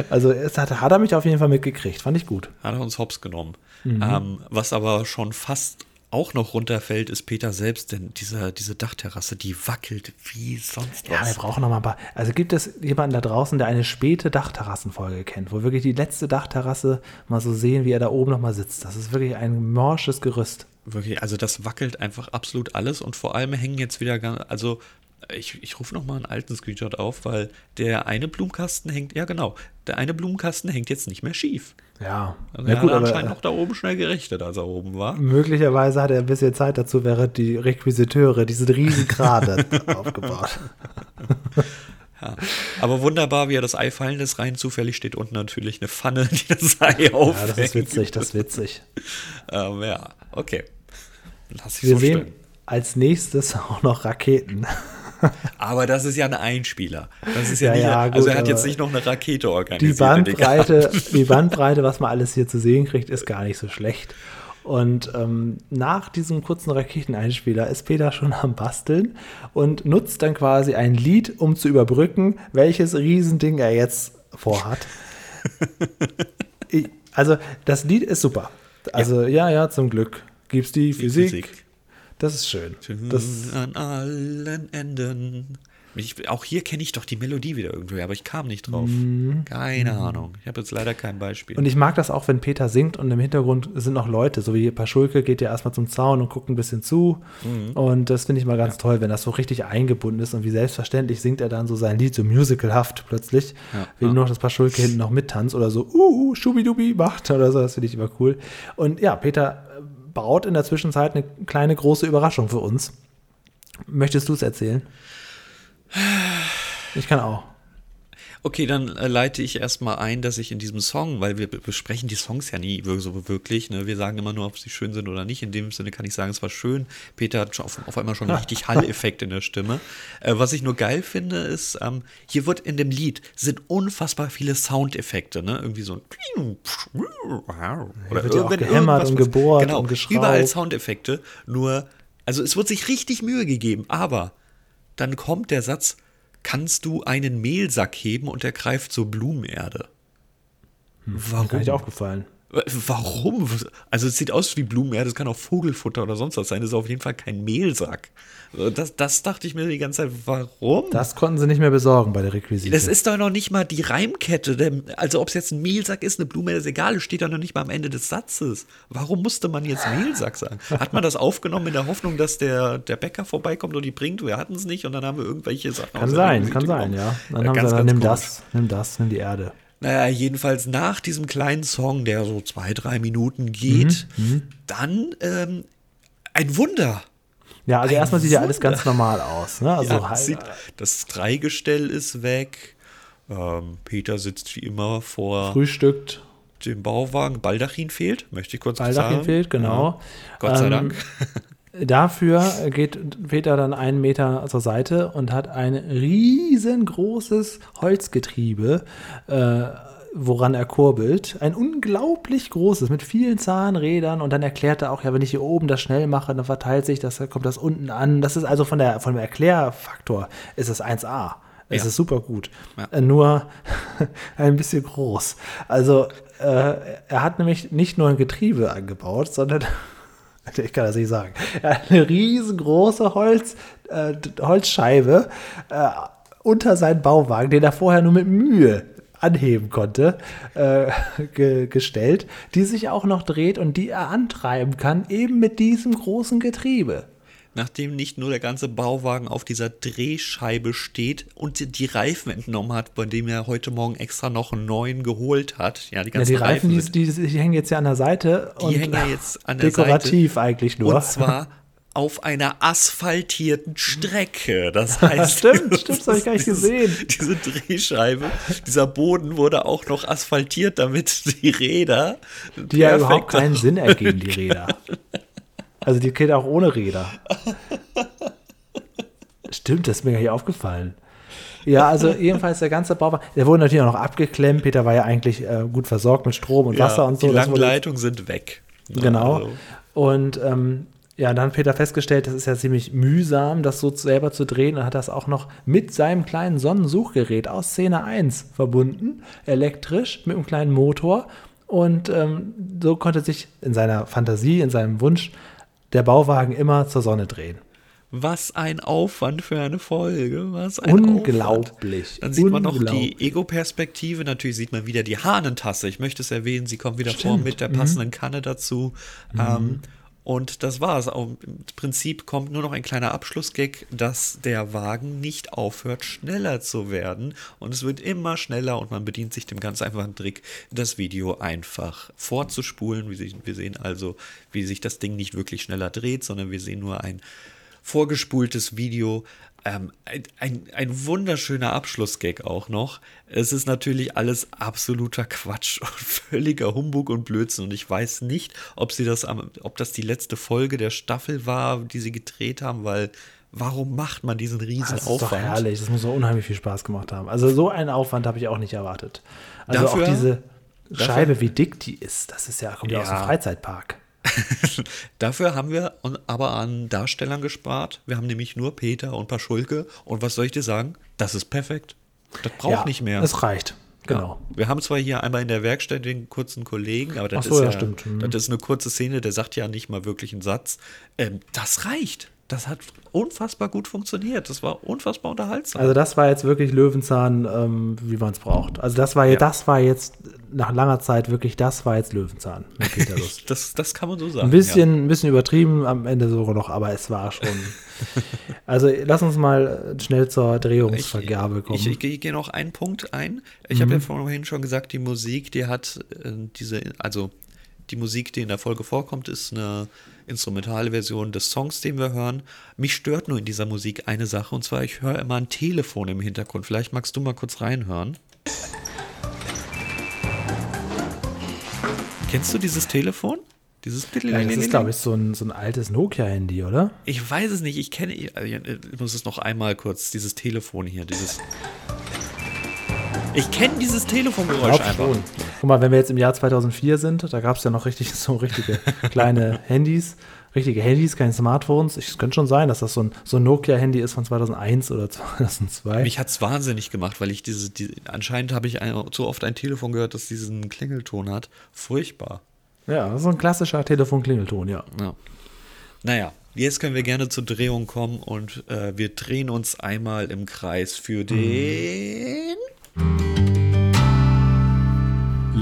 Also es hat, hat er mich auf jeden Fall mitgekriegt, fand ich gut. Hat er uns hops genommen. Mhm. Ähm, was aber schon fast auch noch runterfällt, ist Peter selbst, denn diese, diese Dachterrasse, die wackelt wie sonst Ja, wir was. brauchen noch mal ein paar. Also gibt es jemanden da draußen, der eine späte Dachterrassenfolge kennt, wo wirklich die letzte Dachterrasse mal so sehen, wie er da oben noch mal sitzt. Das ist wirklich ein morsches Gerüst. Wirklich, also das wackelt einfach absolut alles und vor allem hängen jetzt wieder ganz, also ich, ich rufe nochmal einen alten Screenshot auf, weil der eine Blumenkasten hängt, ja genau, der eine Blumenkasten hängt jetzt nicht mehr schief. Ja, Also na er gut, hat anscheinend noch da oben schnell gerichtet, als er oben war. möglicherweise hat er ein bisschen Zeit dazu, während die Requisiteure diesen riesen Krater <laughs> aufgebaut. Ja. Aber wunderbar, wie er das Ei fallen lässt. Rein zufällig steht unten natürlich eine Pfanne, die das Ei aufhängt. Ja, das ist witzig, das ist witzig. Ähm, ja, okay. Lass ich Wir so sehen stehen. als nächstes auch noch Raketen. <laughs> Aber das ist ja ein Einspieler. Das ist ja, Ja, nicht, ja, gut, also er hat jetzt nicht noch eine Rakete Die organisiert. den Bandbreite, <laughs> die Bandbreite, was man alles hier zu sehen kriegt, ist gar nicht so schlecht. Und ähm, nach diesem kurzen Raketeneinspieler ist Peter schon am Basteln und nutzt dann quasi ein Lied, um zu überbrücken, welches Riesending er jetzt vorhat. <laughs> Ich- also, das Lied ist super. Also, ja, ja, zum Glück. Gibt's die Physik. Physik. Das ist schön. Das, an allen Enden. Ich, auch hier kenne ich doch die Melodie wieder irgendwo, aber ich kam nicht drauf. Keine Ahnung. Ich habe jetzt leider kein Beispiel. Und ich mag das auch, wenn Peter singt und im Hintergrund sind noch Leute, so wie Paschulke geht ja erstmal zum Zaun und guckt ein bisschen zu. Und das finde ich mal ganz toll, wenn das so richtig eingebunden ist und wie selbstverständlich singt er dann so sein Lied so musicalhaft plötzlich. Ja, Will ja. nur noch, dass Paschulke hinten noch mittanzt oder so, uh, uh schubidubi macht oder so, das finde ich immer cool. Und ja, Peter baut in der Zwischenzeit eine kleine große Überraschung für uns. Möchtest du es erzählen? Ich kann auch. Okay, dann äh, leite ich erstmal ein, dass ich in diesem Song, weil wir be- besprechen die Songs ja nie so wirklich, ne? wir sagen immer nur, ob sie schön sind oder nicht. In dem Sinne kann ich sagen, es war schön. Peter hat auf, auf einmal schon <laughs> richtig Hall-Effekt in der Stimme. Äh, was ich nur geil finde, ist, ähm, hier wird in dem Lied sind unfassbar viele Soundeffekte, ne? Irgendwie so ein oder wird ja auch gehämmert und gebohrt genau, und geschraubt. Überall Soundeffekte, nur, also es wird sich richtig Mühe gegeben, aber dann kommt der Satz, kannst du einen Mehlsack heben und er greift zur Blumenerde. Warum? Gar nicht aufgefallen. Warum? Also es sieht aus wie Blumenerde, es kann auch Vogelfutter oder sonst was sein, das ist auf jeden Fall kein Mehlsack. Das, das dachte ich mir die ganze Zeit, warum? Das konnten sie nicht mehr besorgen bei der Requisite. Das ist doch noch nicht mal die Reimkette. Der, also ob es jetzt ein Mehlsack ist, eine Blume, ist egal, es steht doch noch nicht mal am Ende des Satzes. Warum musste man jetzt Mehlsack sagen? Hat man das aufgenommen in der Hoffnung, dass der, der Bäcker vorbeikommt und die bringt? Wir hatten es nicht und dann haben wir irgendwelche Sachen Kann sein, kann sein, ja. Dann Äh, haben ganz, sie dann, nimm komisch. das, nimm das, nimm die Erde. Naja, jedenfalls nach diesem kleinen Song, der so zwei, drei Minuten geht, Mhm, dann ähm, ein Wunder. Ja, also Ein erstmal sieht ja alles Wunder. ganz normal aus. Ne? Also ja, halt, sieht, das Dreigestell ist weg. Ähm, Peter sitzt wie immer vor frühstückt, dem Bauwagen. Baldachin fehlt, möchte ich kurz Baldachin sagen. fehlt, genau. Ja. Gott sei Ähm, Dank. Dafür geht Peter dann einen Meter zur Seite und hat ein riesengroßes Holzgetriebe, äh, woran er kurbelt. Ein unglaublich großes, mit vielen Zahnrädern. Und dann erklärt er auch, ja, wenn ich hier oben das schnell mache, dann verteilt sich das, dann kommt das unten an. Das ist also von der, von dem Erklärfaktor ist es 1A. Es Ja. ist super gut. Ja. Äh, Nur <laughs> ein bisschen groß. Also, äh, er hat nämlich nicht nur ein Getriebe angebaut, sondern ich kann das nicht sagen. <laughs> Eine riesengroße Holz, äh, Holzscheibe äh, unter seinen Bauwagen, den er vorher nur mit Mühe anheben konnte, äh, <laughs> ge gestellt, die sich auch noch dreht und die er antreiben kann, eben mit diesem großen Getriebe. Nachdem nicht nur der ganze Bauwagen auf dieser Drehscheibe steht und die- die Reifen entnommen hat, bei dem er heute Morgen extra noch einen neuen geholt hat. Ja, die Ja, ganzen die Reifen, die, sind- die, die hängen jetzt ja an der Seite. Die hängen ja jetzt an der dekorativ Seite. eigentlich nur. Und zwar auf einer asphaltierten Strecke. Das <laughs> heißt, Stimmt, stimmt, das hab ich gar nicht dieses- gesehen. Diese Drehscheibe, dieser Boden wurde auch noch asphaltiert, damit die Räder die ja überhaupt keinen <laughs> Sinn ergeben, die Räder. Also die geht auch ohne Räder. <laughs> Stimmt, das ist mir gar nicht aufgefallen. Ja, also jedenfalls der ganze Bauwagen, der wurde natürlich auch noch abgeklemmt. Peter war ja eigentlich äh, gut versorgt mit Strom und Wasser und so. Die Das langen wurde- Leitungen sind weg. Genau. Also, Und ähm, ja, dann hat Peter festgestellt, das ist ja ziemlich mühsam, das so selber zu drehen und hat das auch noch mit seinem kleinen Sonnensuchgerät aus Szene 1 verbunden, elektrisch, mit einem kleinen Motor. Und ähm, so konnte sich in seiner Fantasie, in seinem Wunsch, der Bauwagen immer zur Sonne drehen. was ein Aufwand für eine Folge. Was ein Aufwand. Unglaublich. Dann sieht man noch Unglaublich. die Ego-Perspektive. Natürlich sieht man wieder die Hahnentasse. Ich möchte es erwähnen, sie kommt wieder vor Stimmt. Mhm. mit der passenden Kanne dazu. Ähm, und das war's. Auch Im Prinzip kommt nur noch ein kleiner Abschlussgag, dass der Wagen nicht aufhört, schneller zu werden. Und es wird immer schneller und man bedient sich dem ganz einfachen Trick, das Video einfach vorzuspulen. Wir sehen, wir sehen also, wie sich das Ding nicht wirklich schneller dreht, sondern wir sehen nur ein vorgespultes Video. Ähm, ein, ein, wunderschöner Abschlussgag auch noch. Es ist natürlich alles absoluter Quatsch <laughs> und völliger Humbug und Blödsinn. Und ich weiß nicht, ob sie das, am- ob das die letzte Folge der Staffel war, die sie gedreht haben, weil warum macht man diesen riesen Das ist doch Aufwand? herrlich. Das muss doch unheimlich viel Spaß gemacht haben. Also so einen Aufwand habe ich auch nicht erwartet. Also Dafür- auch diese Scheibe, wie dick die ist, das ist ja, kommt ja, aus dem. Freizeitpark. <laughs> Dafür haben wir aber an Darstellern gespart. Wir haben nämlich nur Peter und Paschulke. Und was soll ich dir sagen? Das ist perfekt. Das braucht ja, nicht mehr. Es reicht. Genau. Wir haben zwar hier einmal in der Werkstatt den kurzen Kollegen, aber das, so, ist, ja, ja, stimmt. Mhm. das ist eine kurze Szene, der sagt ja nicht mal wirklich einen Satz. Ähm, das reicht. Das hat unfassbar gut funktioniert. Das war unfassbar unterhaltsam. Also das war jetzt wirklich Löwenzahn, ähm, wie man es braucht. Also das war, ja. das war jetzt nach langer Zeit wirklich, das war jetzt Löwenzahn mit <laughs> Peter Lust. das, das kann man so sagen. Ein bisschen, ein bisschen übertrieben am Ende sogar noch, aber es war schon. <laughs> also lass uns mal schnell zur Drehungsvergabe kommen. Ich, ich, ich gehe noch einen Punkt ein. Ich habe ja vorhin schon gesagt, die Musik, die hat äh, diese, also die Musik, die in der Folge vorkommt, ist eine instrumentale Version des Songs, den wir hören. Mich stört nur in dieser Musik eine Sache, und zwar, ich höre immer ein Telefon im Hintergrund. Vielleicht magst du mal kurz reinhören. Kennst du dieses Telefon? Dieses ja, das ist, glaube ich, so ein, so ein altes Nokia-Handy, oder? Ich weiß es nicht, ich kenne, ich muss es noch einmal kurz, dieses Telefon hier, dieses. Ich kenne dieses Telefongeräusch einfach. schon. Guck mal, wenn wir jetzt im Jahr 2004 sind, da gab es ja noch richtig <laughs> so richtige kleine Handys. Richtige Handys, keine Smartphones. Es könnte schon sein, dass das so ein, so ein Nokia-Handy ist von 2001 oder <laughs> 2002. Mich hat's wahnsinnig gemacht, weil ich diese, die, anscheinend habe ich ein, so oft ein Telefon gehört, das diesen Klingelton hat. Furchtbar. ja, so ein klassischer Telefonklingelton, ja. Ja. Naja, jetzt können wir gerne zur Drehung kommen und äh, wir drehen uns einmal im Kreis für den.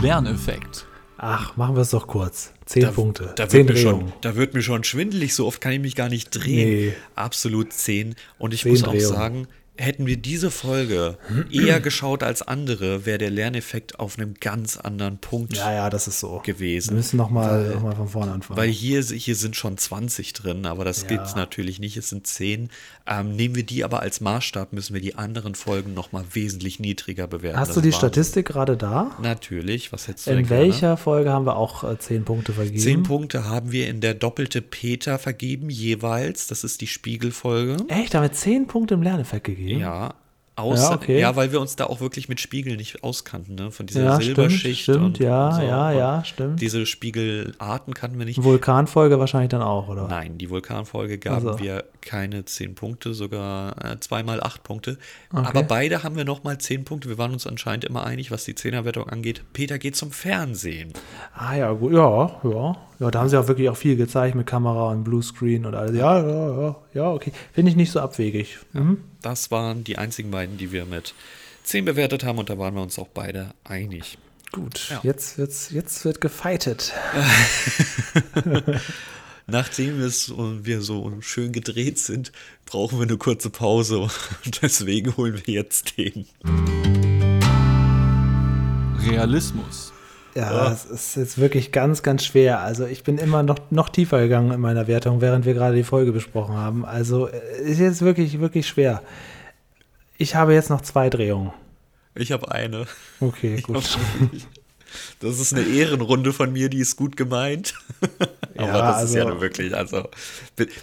Lerneffekt. Ach, machen wir es doch kurz. Zehn Da, Punkte. da, Zehn wird Drehungen. schon, da wird mir schon schwindelig, so oft kann ich mich gar nicht drehen. Nee. Absolut zehn. Und ich Zehn muss auch Drehungen. sagen, hätten wir diese Folge eher geschaut als andere, wäre der Lerneffekt auf einem ganz anderen Punkt Ja, ja, das ist so. gewesen. Wir müssen nochmal noch mal von vorne anfangen. Weil hier, hier sind schon 20 drin, aber das Ja. gibt's natürlich nicht. Es sind 10. Ähm, nehmen wir die aber als Maßstab, müssen wir die anderen Folgen nochmal wesentlich niedriger bewerten. Hast Das du die. Statistik gerade da? Natürlich. Was hättest du In denn gerne? welcher Folge haben wir auch äh, zehn Punkte vergeben? Zehn Punkte haben wir in der doppelte Peter vergeben, jeweils. Das ist die Spiegelfolge. Echt? Haben wir zehn Punkte im Lerneffekt gegeben? Ja. Außer, Ja, ja, okay. weil wir uns da auch wirklich mit Spiegeln nicht auskannten, ne? Von dieser Ja, stimmt, Silberschicht. stimmt, und, ja, und so. ja, ja, stimmt. Diese Spiegelarten kannten wir nicht. Vulkanfolge wahrscheinlich dann auch, oder? Nein, die Vulkanfolge gaben Also. wir keine 10 Punkte, sogar äh, zweimal 8 Punkte. Aber beide haben wir nochmal 10 Punkte. Wir waren uns anscheinend immer einig, was die Zehnerwertung angeht. Peter geht zum Fernsehen. Ah ja, gut, ja, ja. Ja, da haben sie auch wirklich auch viel gezeigt mit Kamera und Bluescreen und alles. Ja, ja, ja, ja, okay. Finde ich nicht so abwegig. Mhm. Das waren die einzigen beiden, die wir mit 10 bewertet haben und da waren wir uns auch beide einig. Gut, Ja. jetzt, wird's, jetzt wird gefeitet. <laughs> <laughs> Nachdem es, äh, wir so schön gedreht sind, brauchen wir eine kurze Pause <laughs> und deswegen holen wir jetzt den. Realismus. Ja, es ist jetzt wirklich ganz, ganz schwer. Also ich bin immer noch, noch tiefer gegangen in meiner Wertung, während wir gerade die Folge besprochen haben. Also äh, ist jetzt wirklich, wirklich schwer. Ich habe jetzt noch zwei Drehungen. Ich habe eine. Okay, gut. Das ist eine Ehrenrunde von mir, die ist gut gemeint. <laughs> Aber Ja, das ist ja also- nur wirklich, also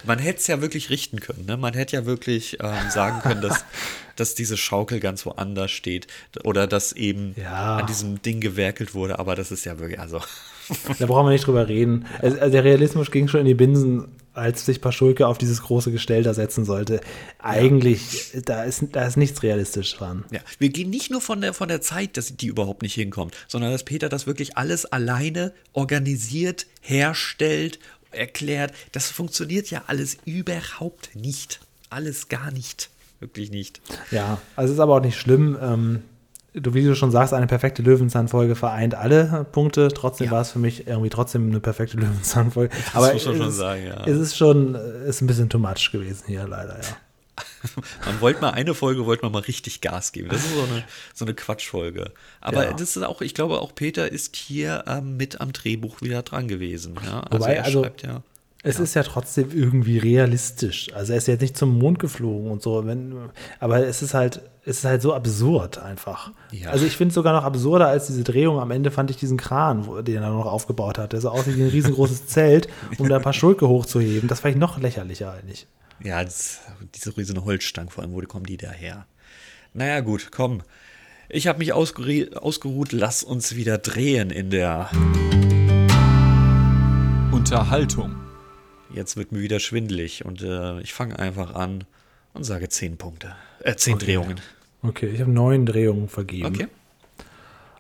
man hätte es ja wirklich richten können. Ne? Man hätte ja wirklich ähm, sagen können, dass, <laughs> dass diese Schaukel ganz woanders steht oder dass eben Ja. an diesem Ding gewerkelt wurde. Aber das ist ja wirklich, also Da brauchen wir nicht drüber reden. Also, also der Realismus ging schon in die Binsen, als sich Paschulke auf dieses große Gestell da setzen sollte. Eigentlich, da, ist, da ist nichts realistisch dran. Ja, wir gehen nicht nur von der, von der Zeit, dass die überhaupt nicht hinkommt, sondern dass Peter das wirklich alles alleine organisiert, herstellt, erklärt. Das funktioniert ja alles überhaupt nicht. Alles gar nicht. Wirklich nicht. Ja, also ist aber auch nicht schlimm. Ähm, du, wie du schon sagst, eine perfekte Löwenzahn-Folge vereint alle Punkte. Trotzdem Ja. war es für mich irgendwie trotzdem eine perfekte Löwenzahn-Folge. Aber muss man es schon ist- sagen, ja. Es ist schon, äh, ist ein bisschen too much gewesen hier, leider, ja. <laughs> Man wollte mal eine Folge, wollte man mal richtig Gas geben. Das ist so eine, so eine Quatschfolge. Aber Ja. das ist auch, ich glaube, auch Peter ist hier ähm, mit am Drehbuch wieder dran gewesen. Ja? Also Wobei, er also- schreibt ja. Es ist ja trotzdem irgendwie realistisch. Also er ist jetzt nicht zum Mond geflogen und so, wenn, aber es ist halt, es ist halt so absurd einfach. Ja. Also ich finde es sogar noch absurder als diese Drehung. Am Ende fand ich diesen Kran, wo- den er noch aufgebaut hat. Der so aussieht wie ein riesengroßes <laughs> Zelt, um da ein paar Schulke hochzuheben. Das fand ich noch lächerlicher eigentlich. Ja, das, diese riesen Holzstangen, vor allem, wo kommen die daher? Naja, gut, komm. Ich habe mich ausgeru ausgeruht, lass uns wieder drehen in der. Unterhaltung. Jetzt wird mir wieder schwindelig und äh, ich fange einfach an und sage 10 Punkte. Äh, 10 Drehungen. Okay, ich habe neun Drehungen vergeben. Okay.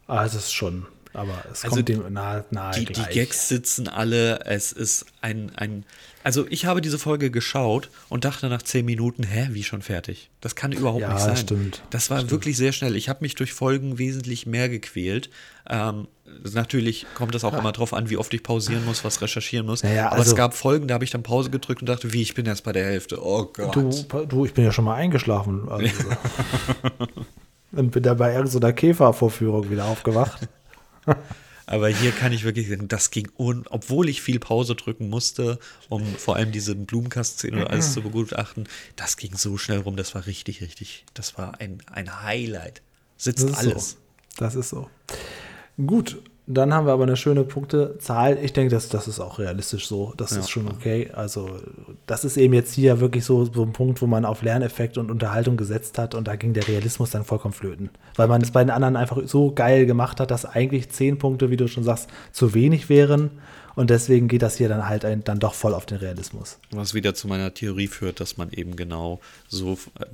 Ah, es ist schon, aber es Also kommt dem nahe, nahe Die, die. Gags sitzen alle. Es ist ein, ein. Also, ich habe diese Folge geschaut und dachte nach 10 Minuten, hä, wie schon fertig? Das kann überhaupt Ja, nicht sein. stimmt. Das war wirklich sehr schnell. Ich habe mich durch Folgen wesentlich mehr gequält. Ähm, natürlich kommt das auch immer drauf an, wie oft ich pausieren muss, was recherchieren muss. Naja, Aber also- es gab Folgen, da habe ich dann Pause gedrückt und dachte, wie, ich bin erst bei der Hälfte. Oh Gott. Du, du, ich bin ja schon mal eingeschlafen. Also. <laughs> und bin da bei irgendeiner Käfervorführung wieder aufgewacht. <laughs> Aber hier kann ich wirklich sagen, das ging un, obwohl ich viel Pause drücken musste, um vor allem diese Blumenkastenszene und alles zu begutachten, das ging so schnell rum, das war richtig, richtig, das war ein, ein Highlight. Sitzt Das alles. so. Das ist so. Gut, dann haben wir aber eine schöne Punktezahl. Ich denke, das, das ist auch realistisch so. Das ist schon okay. Also, das ist eben jetzt hier wirklich so, so ein Punkt, wo man auf Lerneffekt und Unterhaltung gesetzt hat und da ging der Realismus dann vollkommen flöten. Weil man es bei den anderen einfach so geil gemacht hat, dass eigentlich zehn Punkte, wie du schon sagst, zu wenig wären. Und deswegen geht das hier dann halt ein, dann doch voll auf den Realismus. Was wieder zu meiner Theorie führt, dass man eben genau so äh,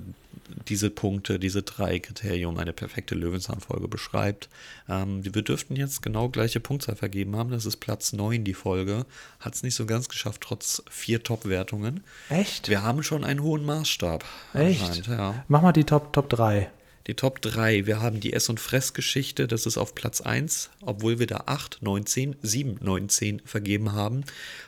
diese Punkte, diese drei Kriterien eine perfekte Löwenzahnfolge beschreibt. Ähm, wir dürften jetzt genau gleiche Punktzahl vergeben haben. Das ist Platz 9, die Folge. Hat es nicht so ganz geschafft, trotz vier Top-Wertungen. Echt? Wir haben schon einen hohen Maßstab. Echt? Ja. Mach mal die Top, Top 3. Die Top 3, wir haben die Ess- und Fressgeschichte, das ist auf Platz 1, obwohl wir da 8, 19, 7, 19 vergeben haben.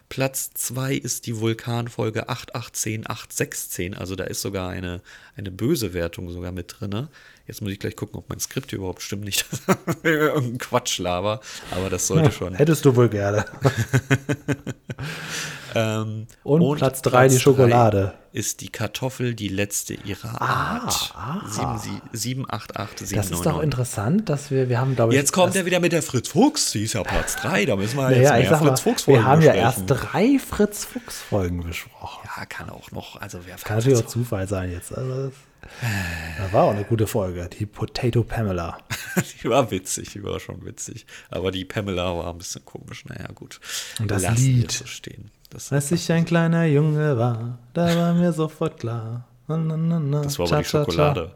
Platz 2 ist die Vulkanfolge 8, 18, 8, 16, also da ist sogar eine, eine böse Wertung sogar mit drin. Jetzt muss ich gleich gucken, ob mein Skript hier überhaupt stimmt, nicht <laughs> dass ich irgendein Quatsch laber, aber das sollte schon. Hättest du wohl gerne. <laughs> Ähm, Und Platz drei, die drei Schokolade. Ist die Kartoffel die letzte ihrer Ah, Art. ah. 7, 7, 8, 8, 7, Das 9, ist doch 9. interessant, dass wir, wir haben, glaube ich. Jetzt kommt er wieder mit der Fritz Fuchs. Die ist ja Platz 3. Da müssen wir jetzt Naja, mehr sag mal, Fritz Fuchs Folgen wir haben ja erst besprechen. drei Fritz Fuchs Folgen besprochen. Ja, kann auch noch. Also wer Kann natürlich auch Zufall sein jetzt. Also das, das war auch eine gute Folge. Die Potato Pamela. <laughs> Die war witzig, die war schon witzig. Aber die Pamela war ein bisschen komisch. Naja, gut. Und das Lassen Lied. so stehen. Das, Als ich ein kleiner Junge war, da war mir sofort klar. Na, na, na, das war aber die cha, cha, cha. Schokolade.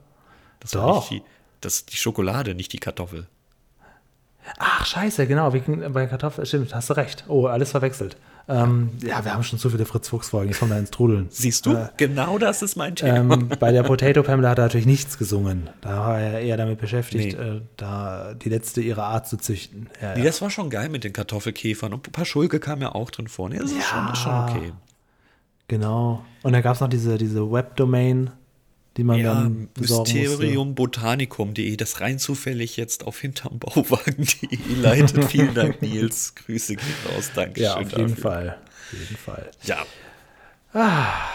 Das war Doch. nicht die, das die Schokolade, nicht die Kartoffel. Ach, scheiße, genau. Wie, bei Kartoffeln, stimmt, hast du recht. Oh, alles verwechselt. Ähm, ja, wir haben schon zu viele Fritz Fuchs Folgen. Ich komme da ins Trudeln. Siehst du? Äh, genau das ist mein Thema. Ähm, bei der Potato Pamela hat er natürlich nichts gesungen. Da war er eher damit beschäftigt, Nee. äh, da die letzte ihrer Art zu züchten. Ja, Nee, ja. das war schon geil mit den Kartoffelkäfern. Und ein paar Schulke kam ja auch drin vor. Nee, das ist schon, ist schon okay. Genau. Und dann gab es noch diese, diese Webdomain, die man Ja, dann besorgen mysteriumbotanicum.de, das rein zufällig jetzt auf hintermbauwagen.de <laughs> leitet. Vielen Dank, Nils. Grüße gehen raus. Dankeschön. Ja, auf jeden dafür. Fall. Auf jeden Fall. Ja,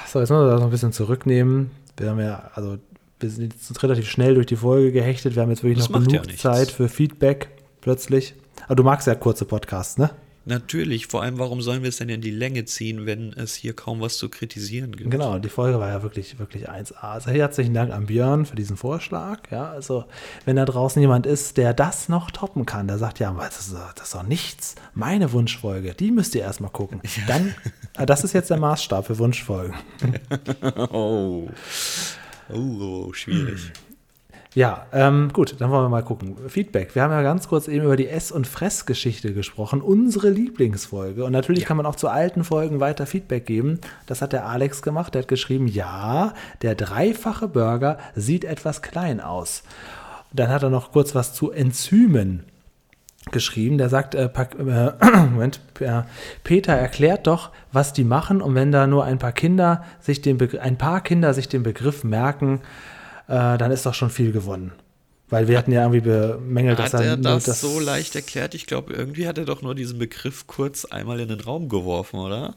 So, jetzt müssen wir das noch ein bisschen zurücknehmen. Wir haben ja, also wir sind jetzt relativ schnell durch die Folge gehechtet. Wir haben jetzt wirklich Das noch ja genug nichts. Zeit für Feedback plötzlich. Aber du magst ja kurze Podcasts, ne? Natürlich. Vor allem, warum sollen wir es denn in die Länge ziehen, wenn es hier kaum was zu kritisieren gibt? Genau, die Folge war ja wirklich, wirklich 1A. Also herzlichen Dank an Björn für diesen Vorschlag. Ja, also wenn da draußen jemand ist, der das noch toppen kann, der sagt, ja, das ist, doch- das ist doch nichts. Meine Wunschfolge, die müsst ihr erstmal gucken. <laughs> Dann, ah, das ist jetzt der Maßstab für Wunschfolgen. <laughs> Oh. Oh, schwierig. Ja, ähm, gut, dann wollen wir mal gucken. Feedback. Wir haben ja ganz kurz eben über die Ess- und Fressgeschichte gesprochen, unsere Lieblingsfolge. Und natürlich kann man auch zu alten Folgen weiter Feedback geben. Das hat der Alex gemacht. Der hat geschrieben, ja, der dreifache Burger sieht etwas klein aus. Dann hat er noch kurz was zu Enzymen geschrieben. Der sagt, äh, äh, <clears throat> Moment, äh, Peter erklärt doch, was die machen und wenn da nur ein paar Kinder sich den Begr- ein paar Kinder sich den Begriff merken, äh, dann ist doch schon viel gewonnen. Weil wir hatten ja irgendwie bemängelt, Hat dass er nur das, so leicht erklärt? Ich glaube, irgendwie hat er doch nur diesen Begriff kurz einmal in den Raum geworfen, oder?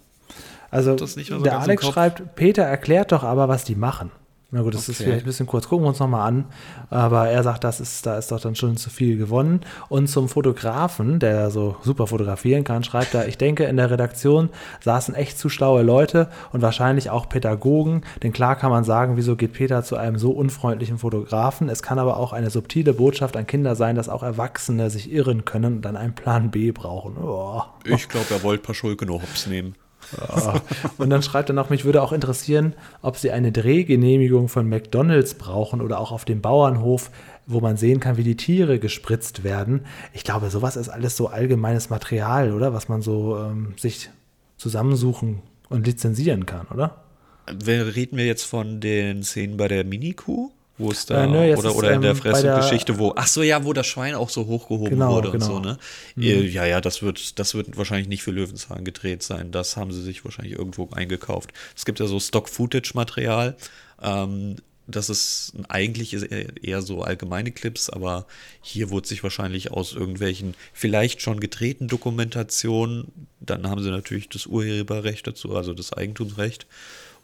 Also das so der Alex schreibt, Peter erklärt doch aber, was die machen. Na gut, das ist Okay. vielleicht ein bisschen kurz, gucken wir uns nochmal an. Aber er sagt, das ist, da ist doch dann schon zu viel gewonnen. Und zum Fotografen, der so super fotografieren kann, schreibt er, ich denke, in der Redaktion saßen echt zu schlaue Leute und wahrscheinlich auch Pädagogen. Denn klar kann man sagen, wieso geht Peter zu einem so unfreundlichen Fotografen? Es kann aber auch eine subtile Botschaft an Kinder sein, dass auch Erwachsene sich irren können und dann einen Plan B brauchen. Oh. Ich glaube, er wollte Paschulke nur hops nehmen. <laughs> Und dann schreibt er noch, mich würde auch interessieren, ob Sie eine Drehgenehmigung von McDonalds brauchen oder auch auf dem Bauernhof, wo man sehen kann, wie die Tiere gespritzt werden. Ich glaube, sowas ist alles so allgemeines Material, oder? Was man so ähm, sich zusammensuchen und lizenzieren kann, oder? Wer reden wir jetzt von den Szenen bei der Mini-Kuh? Wo es da, Äh, nö, jetzt oder, ist, oder in der ähm, Fressgeschichte, wo, ach so, ja, wo das Schwein auch so hochgehoben Genau, wurde und genau. so, ne? Äh, Ja, ja, das wird, das wird wahrscheinlich nicht für Löwenzahn gedreht sein. Das haben sie sich wahrscheinlich irgendwo eingekauft. Es gibt ja so Stock-Footage-Material. Ähm, das ist eigentlich ist eher so allgemeine Clips, aber hier wurde sich wahrscheinlich aus irgendwelchen vielleicht schon gedrehten Dokumentationen, dann haben sie natürlich das Urheberrecht dazu, also das Eigentumsrecht,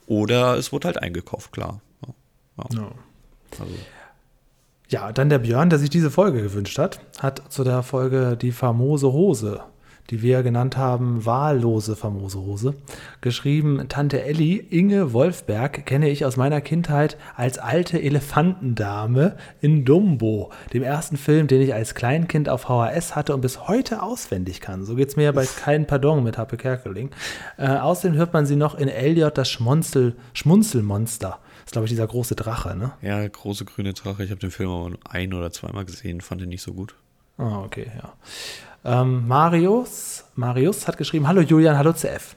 oder es wurde halt eingekauft, klar. Ja, ja. Ja. Also, Ja, dann der Björn, der sich diese Folge gewünscht hat, hat zu der Folge die famose Hose, die wir genannt haben, wahllose famose Hose, geschrieben, Tante Elli, Inge Wolfberg, kenne ich aus meiner Kindheit als alte Elefantendame in Dumbo, dem ersten Film, den ich als Kleinkind auf VHS hatte und bis heute auswendig kann. So geht's mir ja bei Kein Pardon mit Happe Kerkeling. Äh, außerdem hört man sie noch in Elliot das Schmunzel, Schmunzelmonster. Das ist, glaube ich, dieser große Drache, ne? ja, große grüne Drache. Ich habe den Film aber ein oder zweimal gesehen, fand ihn nicht so gut. Ah, okay, ja. Ähm, Marius, Marius hat geschrieben, hallo Julian, hallo CF.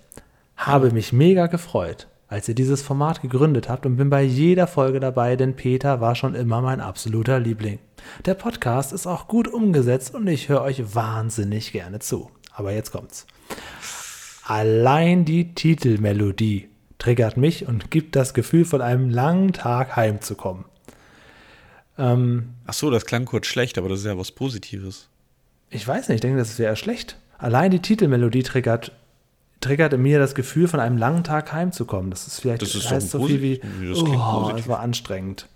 Habe mich mega gefreut, als ihr dieses Format gegründet habt und bin bei jeder Folge dabei, denn Peter war schon immer mein absoluter Liebling. Der Podcast ist auch gut umgesetzt und ich höre euch wahnsinnig gerne zu. Aber jetzt kommt's. Allein die Titelmelodie triggert mich und gibt das Gefühl, von einem langen Tag heimzukommen. Ach so, das klang kurz schlecht, aber das ist ja was Positives. Ich weiß nicht, ich denke, das wäre schlecht. Allein die Titelmelodie triggert, triggert in mir das Gefühl, von einem langen Tag heimzukommen. Das ist vielleicht Das ist heißt so viel wie. Das oh, es war anstrengend.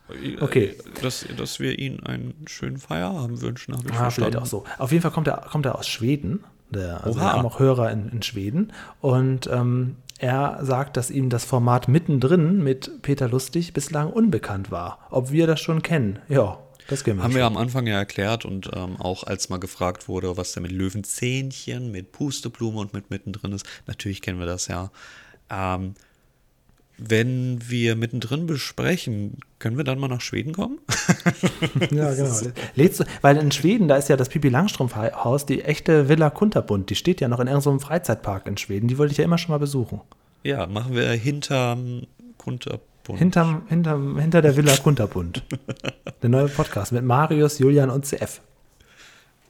Okay. Äh, Dass, dass wir Ihnen einen schönen Feierabend wünschen, habe ich Ah, vielleicht verstanden. auch so. Auf jeden Fall kommt er, kommt er aus Schweden. Der, also Oha. wir haben auch Hörer in, in Schweden. Und ähm, er sagt, dass ihm das Format mittendrin mit Peter Lustig bislang unbekannt war. Ob wir das schon kennen? Ja, das kennen wir Haben schon. wir am Anfang ja erklärt und ähm, auch als mal gefragt wurde, was da mit Löwenzähnchen, mit Pusteblume und mit mittendrin ist. Natürlich kennen wir das ja. Ähm, wenn wir mittendrin besprechen, können wir dann mal nach Schweden kommen? <laughs> Ja, genau. <laughs> Lädst du, weil in Schweden, da ist ja das Pipi Langstrumpf-Haus, die echte Villa Kunterbund, die steht ja noch in irgendeinem Freizeitpark in Schweden. Die wollte ich ja immer schon mal besuchen. ja, machen wir hinterm Kunterbund. Hinterm, hinterm, hinter der Villa Kunterbund. <laughs> der neue Podcast mit Marius, Julian und CF.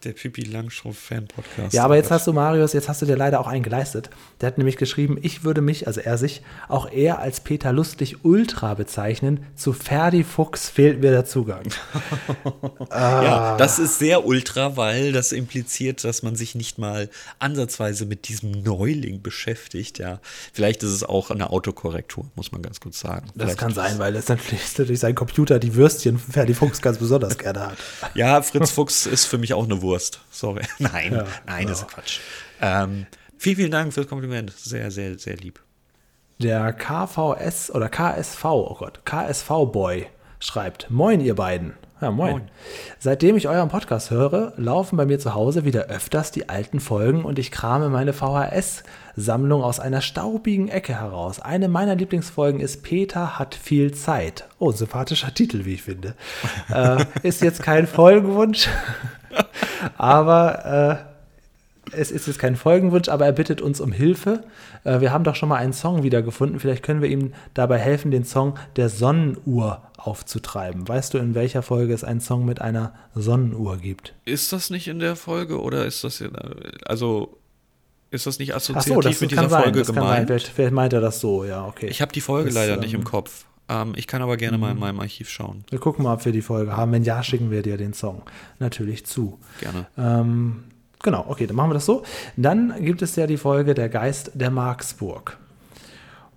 Der Pipi Langstrumpf Fan Podcast. Ja, aber jetzt hast du, Marius, jetzt hast du dir leider auch einen geleistet. Der hat nämlich geschrieben, ich würde mich, also er sich, auch eher als Peter Lustig Ultra bezeichnen. Zu Ferdi Fuchs fehlt mir der Zugang. <laughs> Ja, das ist sehr ultra, weil das impliziert, dass man sich nicht mal ansatzweise mit diesem Neuling beschäftigt. Ja, vielleicht ist es auch eine Autokorrektur, muss man ganz kurz sagen. Das Vielleicht kann sein, weil das natürlich, natürlich sein Computer die Würstchen von Ferdi Fuchs ganz besonders gerne hat. Ja, Fritz Fuchs ist für mich auch eine Wurst. Sorry. <laughs> Nein, Ja, nein, das ist Quatsch. Ähm, vielen, vielen Dank fürs Kompliment. Sehr, sehr, sehr lieb. Der KVS oder KSV, oh Gott, KSV-Boy schreibt: Moin, ihr beiden. Ja, moin. Moin. Seitdem ich euren Podcast höre, laufen bei mir zu Hause wieder öfters die alten Folgen und ich krame meine VHS-Sammlung aus einer staubigen Ecke heraus. Eine meiner Lieblingsfolgen ist Peter hat viel Zeit. Oh, sympathischer Titel, wie ich finde. <laughs> äh, ist jetzt kein Folgenwunsch, <laughs> aber äh, es ist jetzt kein Folgenwunsch, aber er bittet uns um Hilfe. Äh, wir haben doch schon mal einen Song wiedergefunden. Vielleicht können wir ihm dabei helfen, den Song der Sonnenuhr aufzutreiben. Weißt du, in welcher Folge es einen Song mit einer Sonnenuhr gibt? Ist das nicht in der Folge oder ist das, in, also, ist das nicht assoziativ so, das mit dieser sein. Folge gemeint? Vielleicht, vielleicht meint er das so, ja, okay. Ich habe die Folge Das, leider ähm, nicht im Kopf. Ähm, ich kann aber gerne mal in meinem Archiv schauen. Wir gucken mal, ob wir die Folge haben. Wenn ja, schicken wir dir den Song natürlich zu. Gerne. Ähm, genau, okay, dann machen wir das so. Dann gibt es ja die Folge Der Geist der Marksburg.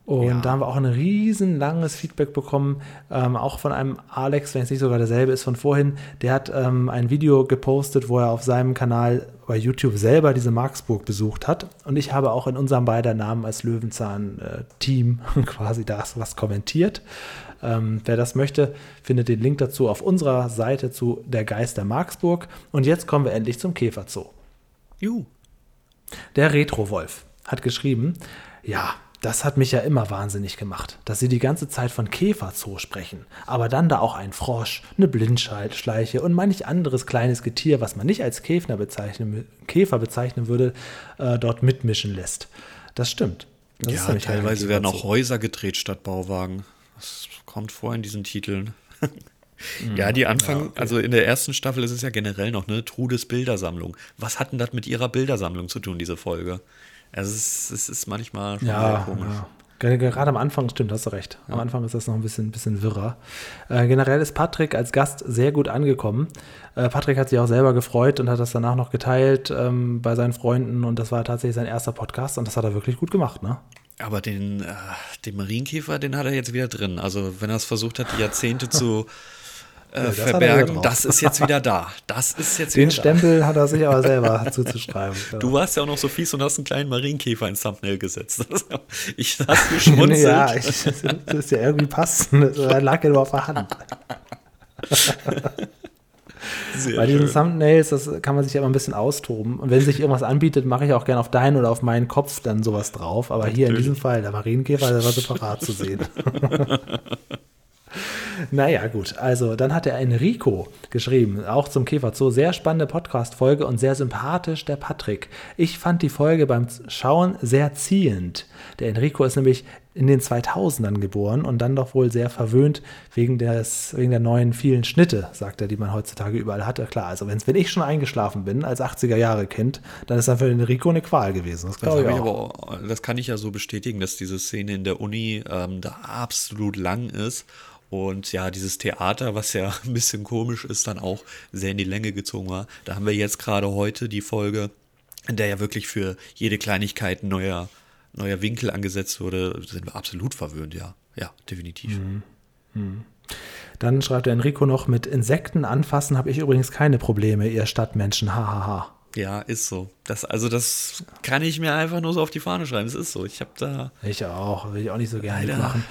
Und Ja. da haben wir auch ein riesen langes Feedback bekommen, ähm, auch von einem Alex, wenn es nicht sogar derselbe ist von vorhin. Der hat ähm, ein Video gepostet, wo er auf seinem Kanal bei YouTube selber diese Marksburg besucht hat. Und ich habe auch in unserem beider Namen als Löwenzahn-Team <laughs> quasi das was kommentiert. Ähm, wer das möchte, findet den Link dazu auf unserer Seite zu Der Geist der Marksburg. Und jetzt kommen wir endlich zum Käferzoo. Juhu. Der Retro-Wolf hat geschrieben, ja, das hat mich ja immer wahnsinnig gemacht, dass sie die ganze Zeit von Käferzoo sprechen, aber dann da auch ein Frosch, eine Blindschleiche und manch anderes kleines Getier, was man nicht als Käfer bezeichnen, Käfer bezeichnen würde, äh, dort mitmischen lässt. Das stimmt. Das Ja, teilweise werden auch. Häuser gedreht statt Bauwagen. Das kommt vor in diesen Titeln. Mhm. ja, die Anfang, also in der ersten Staffel ist es ja generell noch, ne? Trudes Bildersammlung. Was hat denn das mit ihrer Bildersammlung zu tun, diese Folge? Also es ist, es ist manchmal schon sehr Ja, komisch. ja. Ge- Gerade am Anfang stimmt, hast du recht. Am Anfang ist das noch ein bisschen, bisschen wirrer. Äh, generell ist Patrick als Gast sehr gut angekommen. Äh, Patrick hat sich auch selber gefreut und hat das danach noch geteilt ähm, bei seinen Freunden und das war tatsächlich sein erster Podcast und das hat er wirklich gut gemacht, ne? Aber den, äh, den Marienkäfer, den hat er jetzt wieder drin. Also wenn er es versucht hat, die Jahrzehnte <laughs> zu äh, er verbergen, das ist jetzt wieder da. Das ist jetzt Den wieder da. Stempel hat er sich aber selber <laughs> zuzuschreiben. Du warst ja auch noch so fies und hast einen kleinen Marienkäfer ins Thumbnail gesetzt. <laughs> Ich hast geschmunzelt. ja, ich, das ist ja irgendwie passend. Das <laughs> lag ja nur auf der Hand. Sehr Bei diesen schön. Thumbnails, das kann man sich ja immer ein bisschen austoben. Und wenn sich irgendwas anbietet, mache ich auch gerne auf deinen oder auf meinen Kopf dann sowas drauf. Aber hier in diesem Fall, der Marienkäfer, der war separat zu sehen. Naja, gut. Also, dann hat der Enrico geschrieben, auch zum Käferzoo. Sehr spannende Podcast-Folge und sehr sympathisch, der Patrick. Ich fand die Folge beim Schauen sehr ziehend. Der Enrico ist nämlich in den 2000ern geboren und dann doch wohl sehr verwöhnt wegen, des, wegen der neuen vielen Schnitte, sagt er, die man heutzutage überall hat. Ja, klar, also wenn's, wenn ich schon eingeschlafen bin als 80er-Jahre-Kind, dann ist dann für den Enrico eine Qual gewesen. Das Das, ich auch. aber, das kann ich ja so bestätigen, dass diese Szene in der Uni ähm, da absolut lang ist. Und ja, dieses Theater, was ja <laughs> ein bisschen komisch ist, dann auch sehr in die Länge gezogen war. Da haben wir jetzt gerade heute die Folge, in der ja wirklich für jede Kleinigkeit ein neuer, neuer Winkel angesetzt wurde. Da sind wir absolut verwöhnt, ja. Ja, definitiv. Dann schreibt der Enrico noch, mit Insekten anfassen habe ich übrigens keine Probleme, ihr Stadtmenschen, hahaha. Ja, ist so. Das, also das kann ich mir einfach nur so auf die Fahne schreiben. Es ist so. Ich habe da. Ich auch, will ich auch nicht so gerne Leider. mitmachen.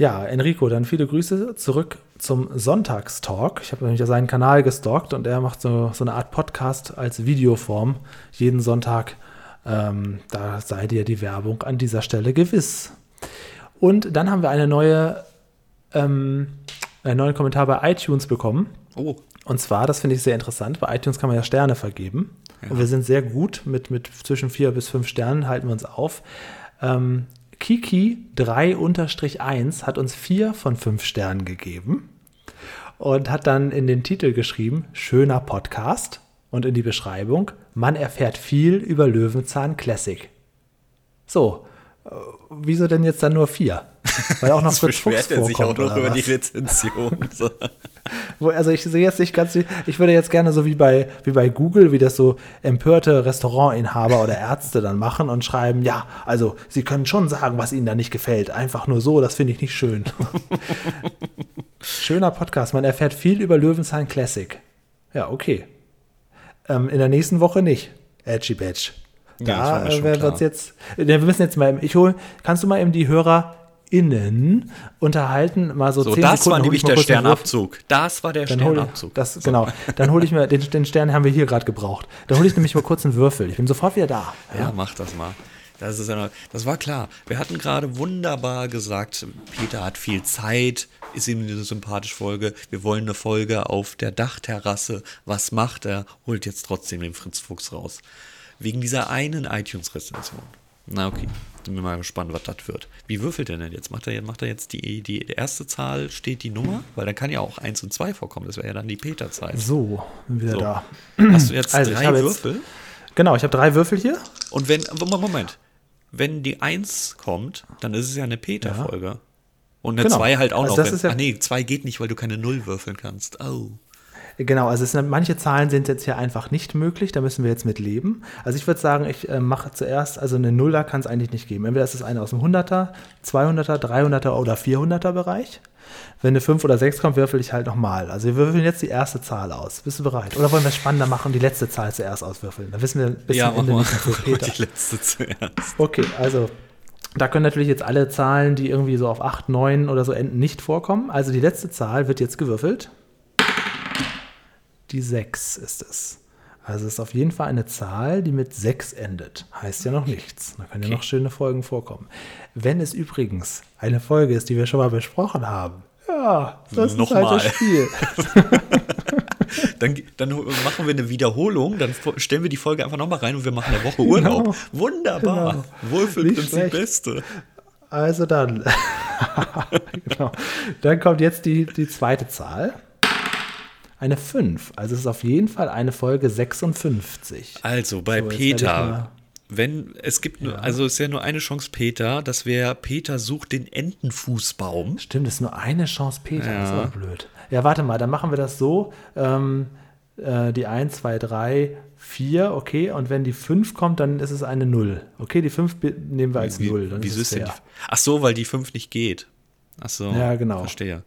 Ja, Enrico, dann viele Grüße zurück zum Sonntagstalk. Ich habe nämlich seinen Kanal gestalkt und er macht so, so eine Art Podcast als Videoform jeden Sonntag. Ähm, da sei dir die Werbung an dieser Stelle gewiss. Und dann haben wir eine neue, ähm, einen neuen Kommentar bei iTunes bekommen. Oh, Und zwar, das finde ich sehr interessant, bei iTunes kann man ja Sterne vergeben. Und wir sind sehr gut mit, mit zwischen vier bis fünf Sternen, halten wir uns auf. Ähm, Kiki 3-1 hat uns vier von fünf Sternen gegeben und hat dann in den Titel geschrieben, schöner Podcast und in die Beschreibung, man erfährt viel über Löwenzahn Classic. So, äh, wieso denn jetzt dann nur vier? Weil auch noch <laughs> Fritz Fuchs beschwert er sich auch vorkommt. noch über was? die Rezension. <laughs> So. Also ich sehe jetzt nicht ganz, ich würde jetzt gerne so wie bei, wie bei Google, wie das so empörte Restaurantinhaber oder Ärzte dann machen und schreiben, ja, also sie können schon sagen, was ihnen da nicht gefällt. Einfach nur so, das finde ich nicht schön. Schöner Podcast, man erfährt viel über Löwenzahn Classic. Ja, okay. Ähm, in der nächsten Woche nicht. Edgy Badge. Ja, Da mir äh, werden wir uns jetzt, äh, wir müssen jetzt mal, ich hole, kannst du mal eben die HörerInnen unterhalten, mal so, So, zehn das Sekunden, war hol nämlich der. Sternabzug. Das war der Dann Sternabzug. ich, das, genau, dann hole ich mir, den, den Stern haben wir hier gerade gebraucht. Dann hole ich nämlich mal kurz einen Würfel. Ich bin sofort wieder da. Ja, mach das mal. Das, ist ja noch, das war klar. Wir hatten gerade wunderbar gesagt, Peter hat viel Zeit, ist ihm eine sympathische Folge. Wir wollen eine Folge auf der Dachterrasse. Was macht er? Holt jetzt trotzdem den Fritz Fuchs raus. Wegen dieser einen iTunes-Rezension. Na okay, wir mal gespannt, was das wird. Wie würfelt er denn jetzt? Macht er, macht er jetzt die, die erste Zahl, steht die Nummer? Weil dann kann ja auch 1 und 2 vorkommen. Das wäre ja dann die Peter-Zahl. So, bin wieder So. da. Hast du jetzt <clears throat> Also, drei habe jetzt- Würfel? Genau, ich habe drei Würfel hier. Und wenn, Moment, wenn die 1 kommt, dann ist es ja eine Peter-Folge. Und eine Genau. 2 halt auch Also noch. das Wenn, ja- ah nee, 2 geht nicht, weil du keine 0 würfeln kannst. Oh. Genau, also es sind, manche Zahlen sind jetzt hier einfach nicht möglich, da müssen wir jetzt mit leben. Also ich würde sagen, ich äh, mache zuerst, also eine Nuller kann es eigentlich nicht geben. Entweder ist es eine aus dem 100er, 200er, 300er oder 400er Bereich. Wenn eine 5 oder 6 kommt, würfel ich halt nochmal. Also wir würfeln jetzt die erste Zahl aus. Bist du bereit? Oder wollen wir es spannender machen und die letzte Zahl zuerst auswürfeln? Da wissen wir bis Ja, zum mach Ende nicht für Peter. die letzte zuerst. Okay, also da können natürlich jetzt alle Zahlen, die irgendwie so auf 8, 9 oder so enden, nicht vorkommen. Also die letzte Zahl wird jetzt gewürfelt. Die 6 ist es. Also es ist auf jeden Fall eine Zahl, die mit 6 endet. Heißt ja noch nichts. Da können ja noch schöne Folgen vorkommen. Wenn es übrigens eine Folge ist, die wir schon mal besprochen haben, ja, das Nochmal. ist halt das Spiel. <laughs> Dann, dann machen wir eine Wiederholung, dann stellen wir die Folge einfach nochmal rein und wir machen eine Woche Urlaub. Genau. Wunderbar. Genau. Wohlfühlprinzip. Beste. Also dann. <laughs> genau. Dann kommt jetzt die, die zweite Zahl. Eine 5. Also es ist auf jeden Fall eine Folge 56. Also bei So, Peter, wenn es gibt, nur, also es ist ja nur eine Chance Peter, das wäre Peter sucht den Entenfußbaum. Stimmt, es ist nur eine Chance, Peter. Das ist Ja. aber blöd. Ja, warte mal, dann machen wir das so. Ähm, äh, die 1, 2, 3, 4, okay. Und wenn die 5 kommt, dann ist es eine 0. Okay, die 5 be- nehmen wir als Wie- 0. Dann Wieso ist ist es denn die. Ach so, weil die 5 nicht geht. Ach so. Ja, genau. Verstehe.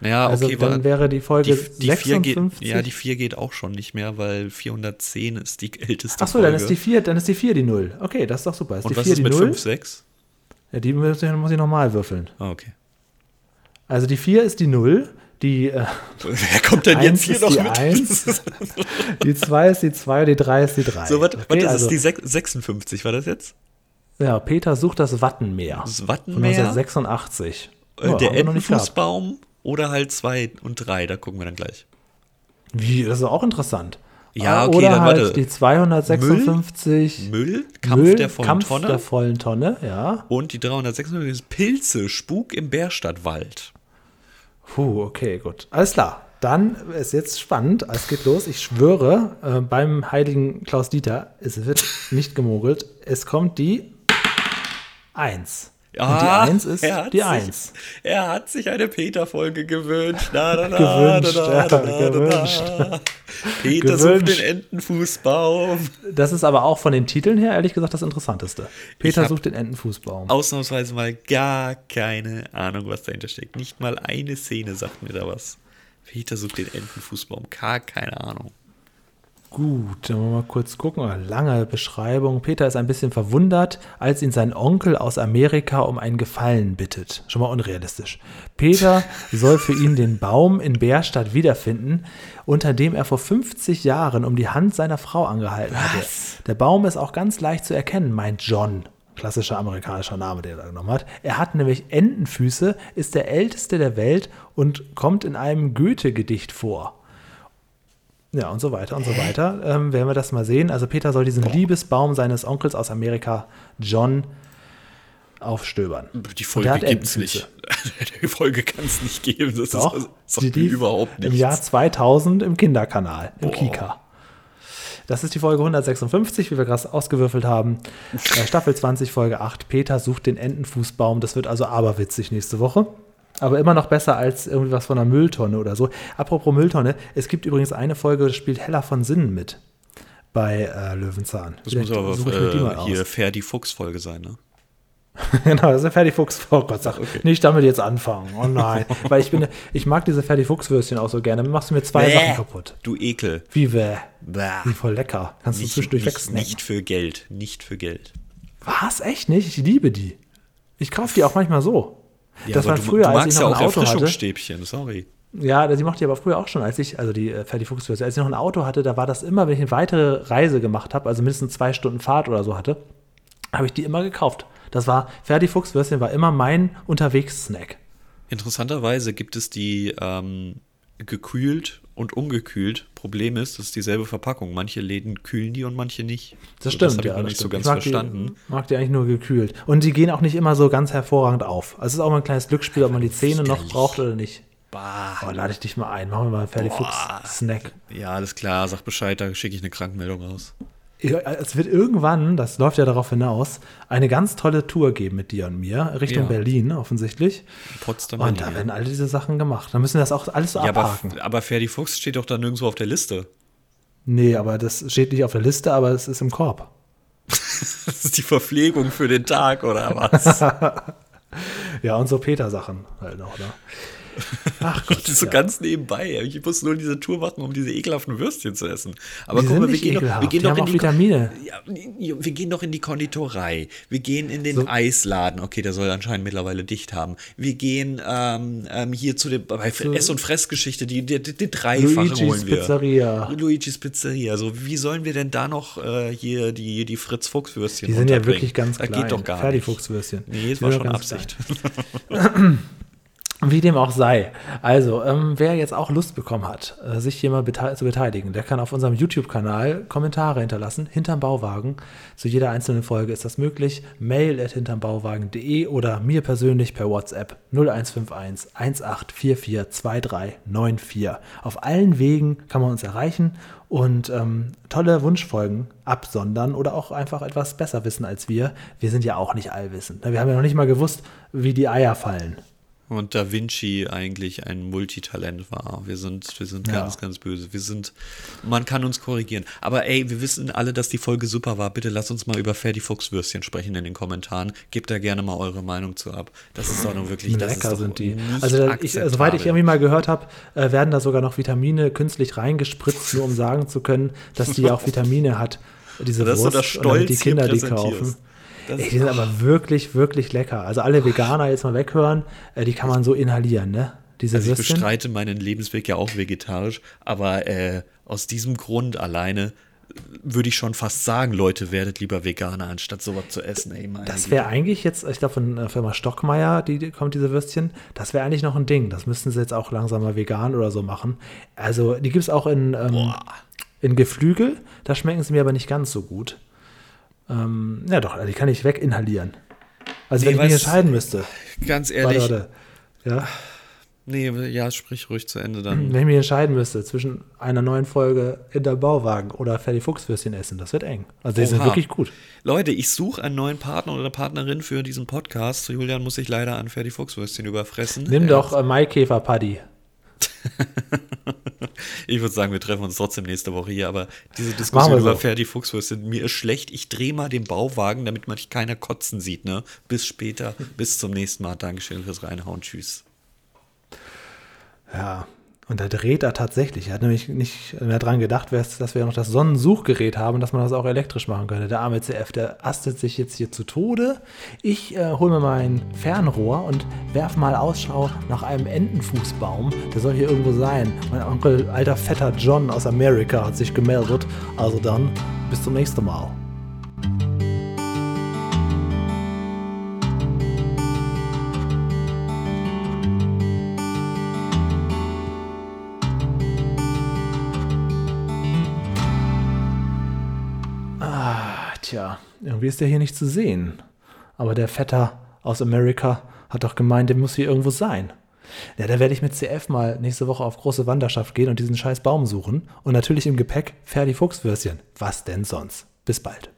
Naja, Also okay, dann wäre die Folge die, die 4 geht, 56. ja, die 4 geht auch schon nicht mehr, weil 410 ist die <laughs> älteste Ach so, Folge. dann ist die 4, dann ist die 4 die 0. Okay, das ist doch super. Ist Und die was 4 ist die mit 0? 5, 6? Ja, die muss ich, muss ich nochmal würfeln. Ah, okay. Also die 4 ist die 0, die äh, <laughs> Wer kommt denn 1 jetzt hier noch die mit? 1, <laughs> die 2 ist die 2 und die 3 ist die 3. So, warte, okay, warte, das also, ist die sech- 56, war das jetzt? Ja, Peter sucht das Wattenmeer. Das Von Wattenmeer, 1986. äh, Ja, der. Entenfußbaum oder halt 2 und 3, da gucken wir dann gleich. Wie, das ist auch interessant. Ja, Ah, okay, Oder dann halt warte. die 256 Müll, Kampf Müll, der vollen Kampf Tonne der vollen Tonne, ja. und die 356 ist Pilze, Spuk im Bärstadtwald. Puh, okay, gut. Alles klar. Dann ist jetzt spannend. Es geht los. Ich schwöre, äh, beim heiligen Klaus Dieter, es wird nicht gemogelt. Es kommt die 1. Und die 1 ist er hat die sich- 1. Er hat sich eine Peter-Folge gewünscht. Na, na, na, Gewünscht, na, na, ja, na, na, na, gewünscht. na. Peter sucht den Entenfußbaum. Das ist aber auch von den Titeln her, ehrlich gesagt, das Interessanteste. Peter sucht den Entenfußbaum. Ausnahmsweise mal gar keine Ahnung, was dahinter steckt. Nicht mal eine Szene sagt mir da was. Peter sucht den Entenfußbaum. Gar keine Ahnung. Gut, dann wollen wir mal kurz gucken. Lange Beschreibung. Peter ist ein bisschen verwundert, als ihn sein Onkel aus Amerika um einen Gefallen bittet. Schon mal unrealistisch. Peter <laughs> soll für ihn den Baum in Bärstadt wiederfinden, unter dem er vor 50 Jahren um die Hand seiner Frau angehalten hatte. Der Baum ist auch ganz leicht zu erkennen, meint John. Klassischer amerikanischer Name, der er da genommen hat. Er hat nämlich Entenfüße, ist der älteste der Welt und kommt in einem Goethe-Gedicht vor. Ja, und so weiter und so weiter. Ähm, werden wir das mal sehen. Also Peter soll diesen Liebesbaum seines Onkels aus Amerika, John, aufstöbern. Die Folge gibt's Entenfüße. nicht. <laughs> Die Folge kann es nicht geben. Das Doch, ist, das die überhaupt im nichts. Jahr 2000 im Kinderkanal, im Boah. Kika. Das ist die Folge 156, wie wir gerade ausgewürfelt haben. Äh, Staffel 20, Folge 8. Peter sucht den Entenfußbaum. Das wird also aberwitzig nächste Woche. Aber immer noch besser als irgendwie was von einer Mülltonne oder so. Apropos Mülltonne, es gibt übrigens eine Folge, da spielt Hella von Sinnen mit bei äh, Löwenzahn. das muss Vielleicht aber mir die mal äh, aus. hier Ferdi Fuchs-Folge sein, ne? <laughs> genau, das ist eine Ferdi Fuchs. Oh Gott, sag, nicht damit jetzt anfangen. Oh nein. <laughs> Weil ich bin, ich mag diese Ferdi Fuchs-Würstchen auch so gerne. Dann machst du mir zwei Bäh. Sachen kaputt. Du Ekel. Wie bäh. Bäh. Wie voll lecker. Kannst du Nicht, zwischendurch nicht, wegsnacken. nicht für Geld. Nicht für Geld. Was? Echt nicht? Ich liebe die. Ich kaufe die auch manchmal so. Das aber war du, früher, du als ich ja noch auch ein Auto hatte. Erfrischungsstäbchen, sorry. Ja, die mochte ich aber früher auch schon, als ich, also die äh, Ferdi Fuchs-Würstchen, als ich noch ein Auto hatte, da war das immer, wenn ich eine weitere Reise gemacht habe, also mindestens zwei Stunden Fahrt oder so hatte, habe ich die immer gekauft. Das war, Ferdi Fuchs-Würstchen war immer mein Unterwegs-Snack. Interessanterweise gibt es die ähm, gekühlt und ungekühlt. Problem ist, das ist dieselbe Verpackung. Manche Läden kühlen die und manche nicht. Das So, stimmt, Das habe ich ja. noch das nicht so stimmt. ganz ich mag verstanden. Die, mag die eigentlich nur gekühlt. Und die gehen auch nicht immer so ganz hervorragend auf. Also es ist auch mal ein kleines Glücksspiel, ob man die Zähne noch braucht oder nicht. Bah. Oh, lade ich dich mal ein. Machen wir mal einen Ferdi Boah. Fuchs-Snack. Ja, alles klar, sag Bescheid, da schicke ich eine Krankmeldung raus. Es wird irgendwann, das läuft ja darauf hinaus, eine ganz tolle Tour geben mit dir und mir, Richtung Ja. Berlin offensichtlich. Potsdam. Und da werden alle diese Sachen gemacht. Da müssen wir das auch alles so ja, aber, abhaken. aber Ferdi Fuchs steht doch da nirgendwo auf der Liste. nee, aber das steht nicht auf der Liste, aber es ist im Korb. <laughs> Das ist die Verpflegung für den Tag, oder was? <laughs> Ja, und so Peter-Sachen halt noch, ne? Ach <laughs> Gott. Das ist so ja. ganz nebenbei. Ich muss nur diese Tour machen, um diese ekelhaften Würstchen zu essen. Aber Die guck mal, wir gehen, doch, wir gehen die doch haben in die Vitamine. Ja, wir gehen doch in die Konditorei. Wir gehen in den So. Eisladen. Okay, der soll anscheinend mittlerweile dicht haben. Wir gehen ähm, ähm, hier zu dem bei Ess- und Fressgeschichte, die, die, die, die dreifache Luigi's holen wir. Pizzeria. Luigi's Pizzeria. Also wie sollen wir denn da noch äh, hier die, die Fritz Fuchs Würstchen Die sind ja wirklich ganz das klein. geht doch gar Ferdi nicht. Fuchswürstchen. Nee, es war schon Absicht. <laughs> Wie dem auch sei. Also, ähm, wer jetzt auch Lust bekommen hat, äh, sich hier mal bete zu beteiligen, der kann auf unserem YouTube-Kanal Kommentare hinterlassen, hinterm Bauwagen. Zu jeder einzelnen Folge ist das möglich. Mail at hintermbauwagen.de oder mir persönlich per WhatsApp 0151 1844 2394. Auf allen Wegen kann man uns erreichen und ähm, tolle Wunschfolgen absondern oder auch einfach etwas besser wissen als wir. Wir sind ja auch nicht allwissend. Wir haben ja noch nicht mal gewusst, wie die Eier fallen. Und Da Vinci eigentlich ein Multitalent war. Wir sind, wir sind Ja. ganz, ganz böse. Wir sind, man kann uns korrigieren. Aber ey, wir wissen alle, dass die Folge super war. Bitte lasst uns mal über Ferdi Fuchswürstchen sprechen in den Kommentaren. Gebt da gerne mal eure Meinung zu ab. Das ist doch nun wirklich, das Lecker sind die. Also, da- ich, also, soweit ich irgendwie mal gehört habe, äh, werden da sogar noch Vitamine künstlich reingespritzt, nur um sagen zu können, dass die auch Vitamine hat, diese Das ist so Wurst, das und damit Stolz die Kinder die kaufen. Ey, die sind aber wirklich, wirklich lecker. Also alle Veganer jetzt mal weghören, äh, die kann man so inhalieren, ne? Diese Also ich Würstchen. bestreite meinen Lebensweg ja auch vegetarisch, aber äh, aus diesem Grund alleine würde ich schon fast sagen, Leute, werdet lieber Veganer, anstatt sowas zu essen. Ey, Das wäre eigentlich jetzt, ich glaube von der Firma Stockmeier, die, die kommt diese Würstchen, das wäre eigentlich noch ein Ding. Das müssten sie jetzt auch langsam mal vegan oder so machen. Also die gibt es auch in, ähm, in Geflügel, da schmecken sie mir aber nicht ganz so gut. Ähm, ja doch, die kann ich weginhalieren. Also Nee, wenn ich mich entscheiden müsste. Ganz Warte, ehrlich, warte. Ja, nee, ja, sprich ruhig zu Ende dann. wenn ich mich entscheiden müsste zwischen einer neuen Folge in der Bauwagen oder Ferdi Fuchswürstchen essen, das wird eng. Also die sind wirklich gut. Leute, ich suche einen neuen Partner oder Partnerin für diesen Podcast. Julian muss sich leider an Ferdi Fuchswürstchen überfressen. Nimm Er- doch äh, Maikäfer Paddy. <laughs> Ich würde sagen, wir treffen uns trotzdem nächste Woche hier, aber diese Diskussion wir so. über Ferdi Fuchswürstchen, mir ist schlecht. Ich drehe mal den Bauwagen, damit man keiner kotzen sieht. Ne? Bis später, <laughs> bis zum nächsten Mal. Dankeschön fürs Reinhauen. Tschüss. Ja, und da dreht er tatsächlich. Er hat nämlich nicht mehr dran gedacht, dass wir noch das Sonnensuchgerät haben, dass man das auch elektrisch machen könnte. Der arme CF, der astet sich jetzt hier zu Tode. Ich äh, hole mir mein Fernrohr und werf mal Ausschau nach einem Entenfußbaum. Der soll hier irgendwo sein. Mein Onkel, alter fetter John aus Amerika, hat sich gemeldet. Also dann, bis zum nächsten Mal. Tja, irgendwie ist der hier nicht zu sehen. Aber der Vetter aus Amerika hat doch gemeint, der muss hier irgendwo sein. Ja, da werde ich mit CF mal nächste Woche auf große Wanderschaft gehen und diesen scheiß Baum suchen. Und natürlich im Gepäck Ferdi Fuchswürstchen. Was denn sonst? Bis bald.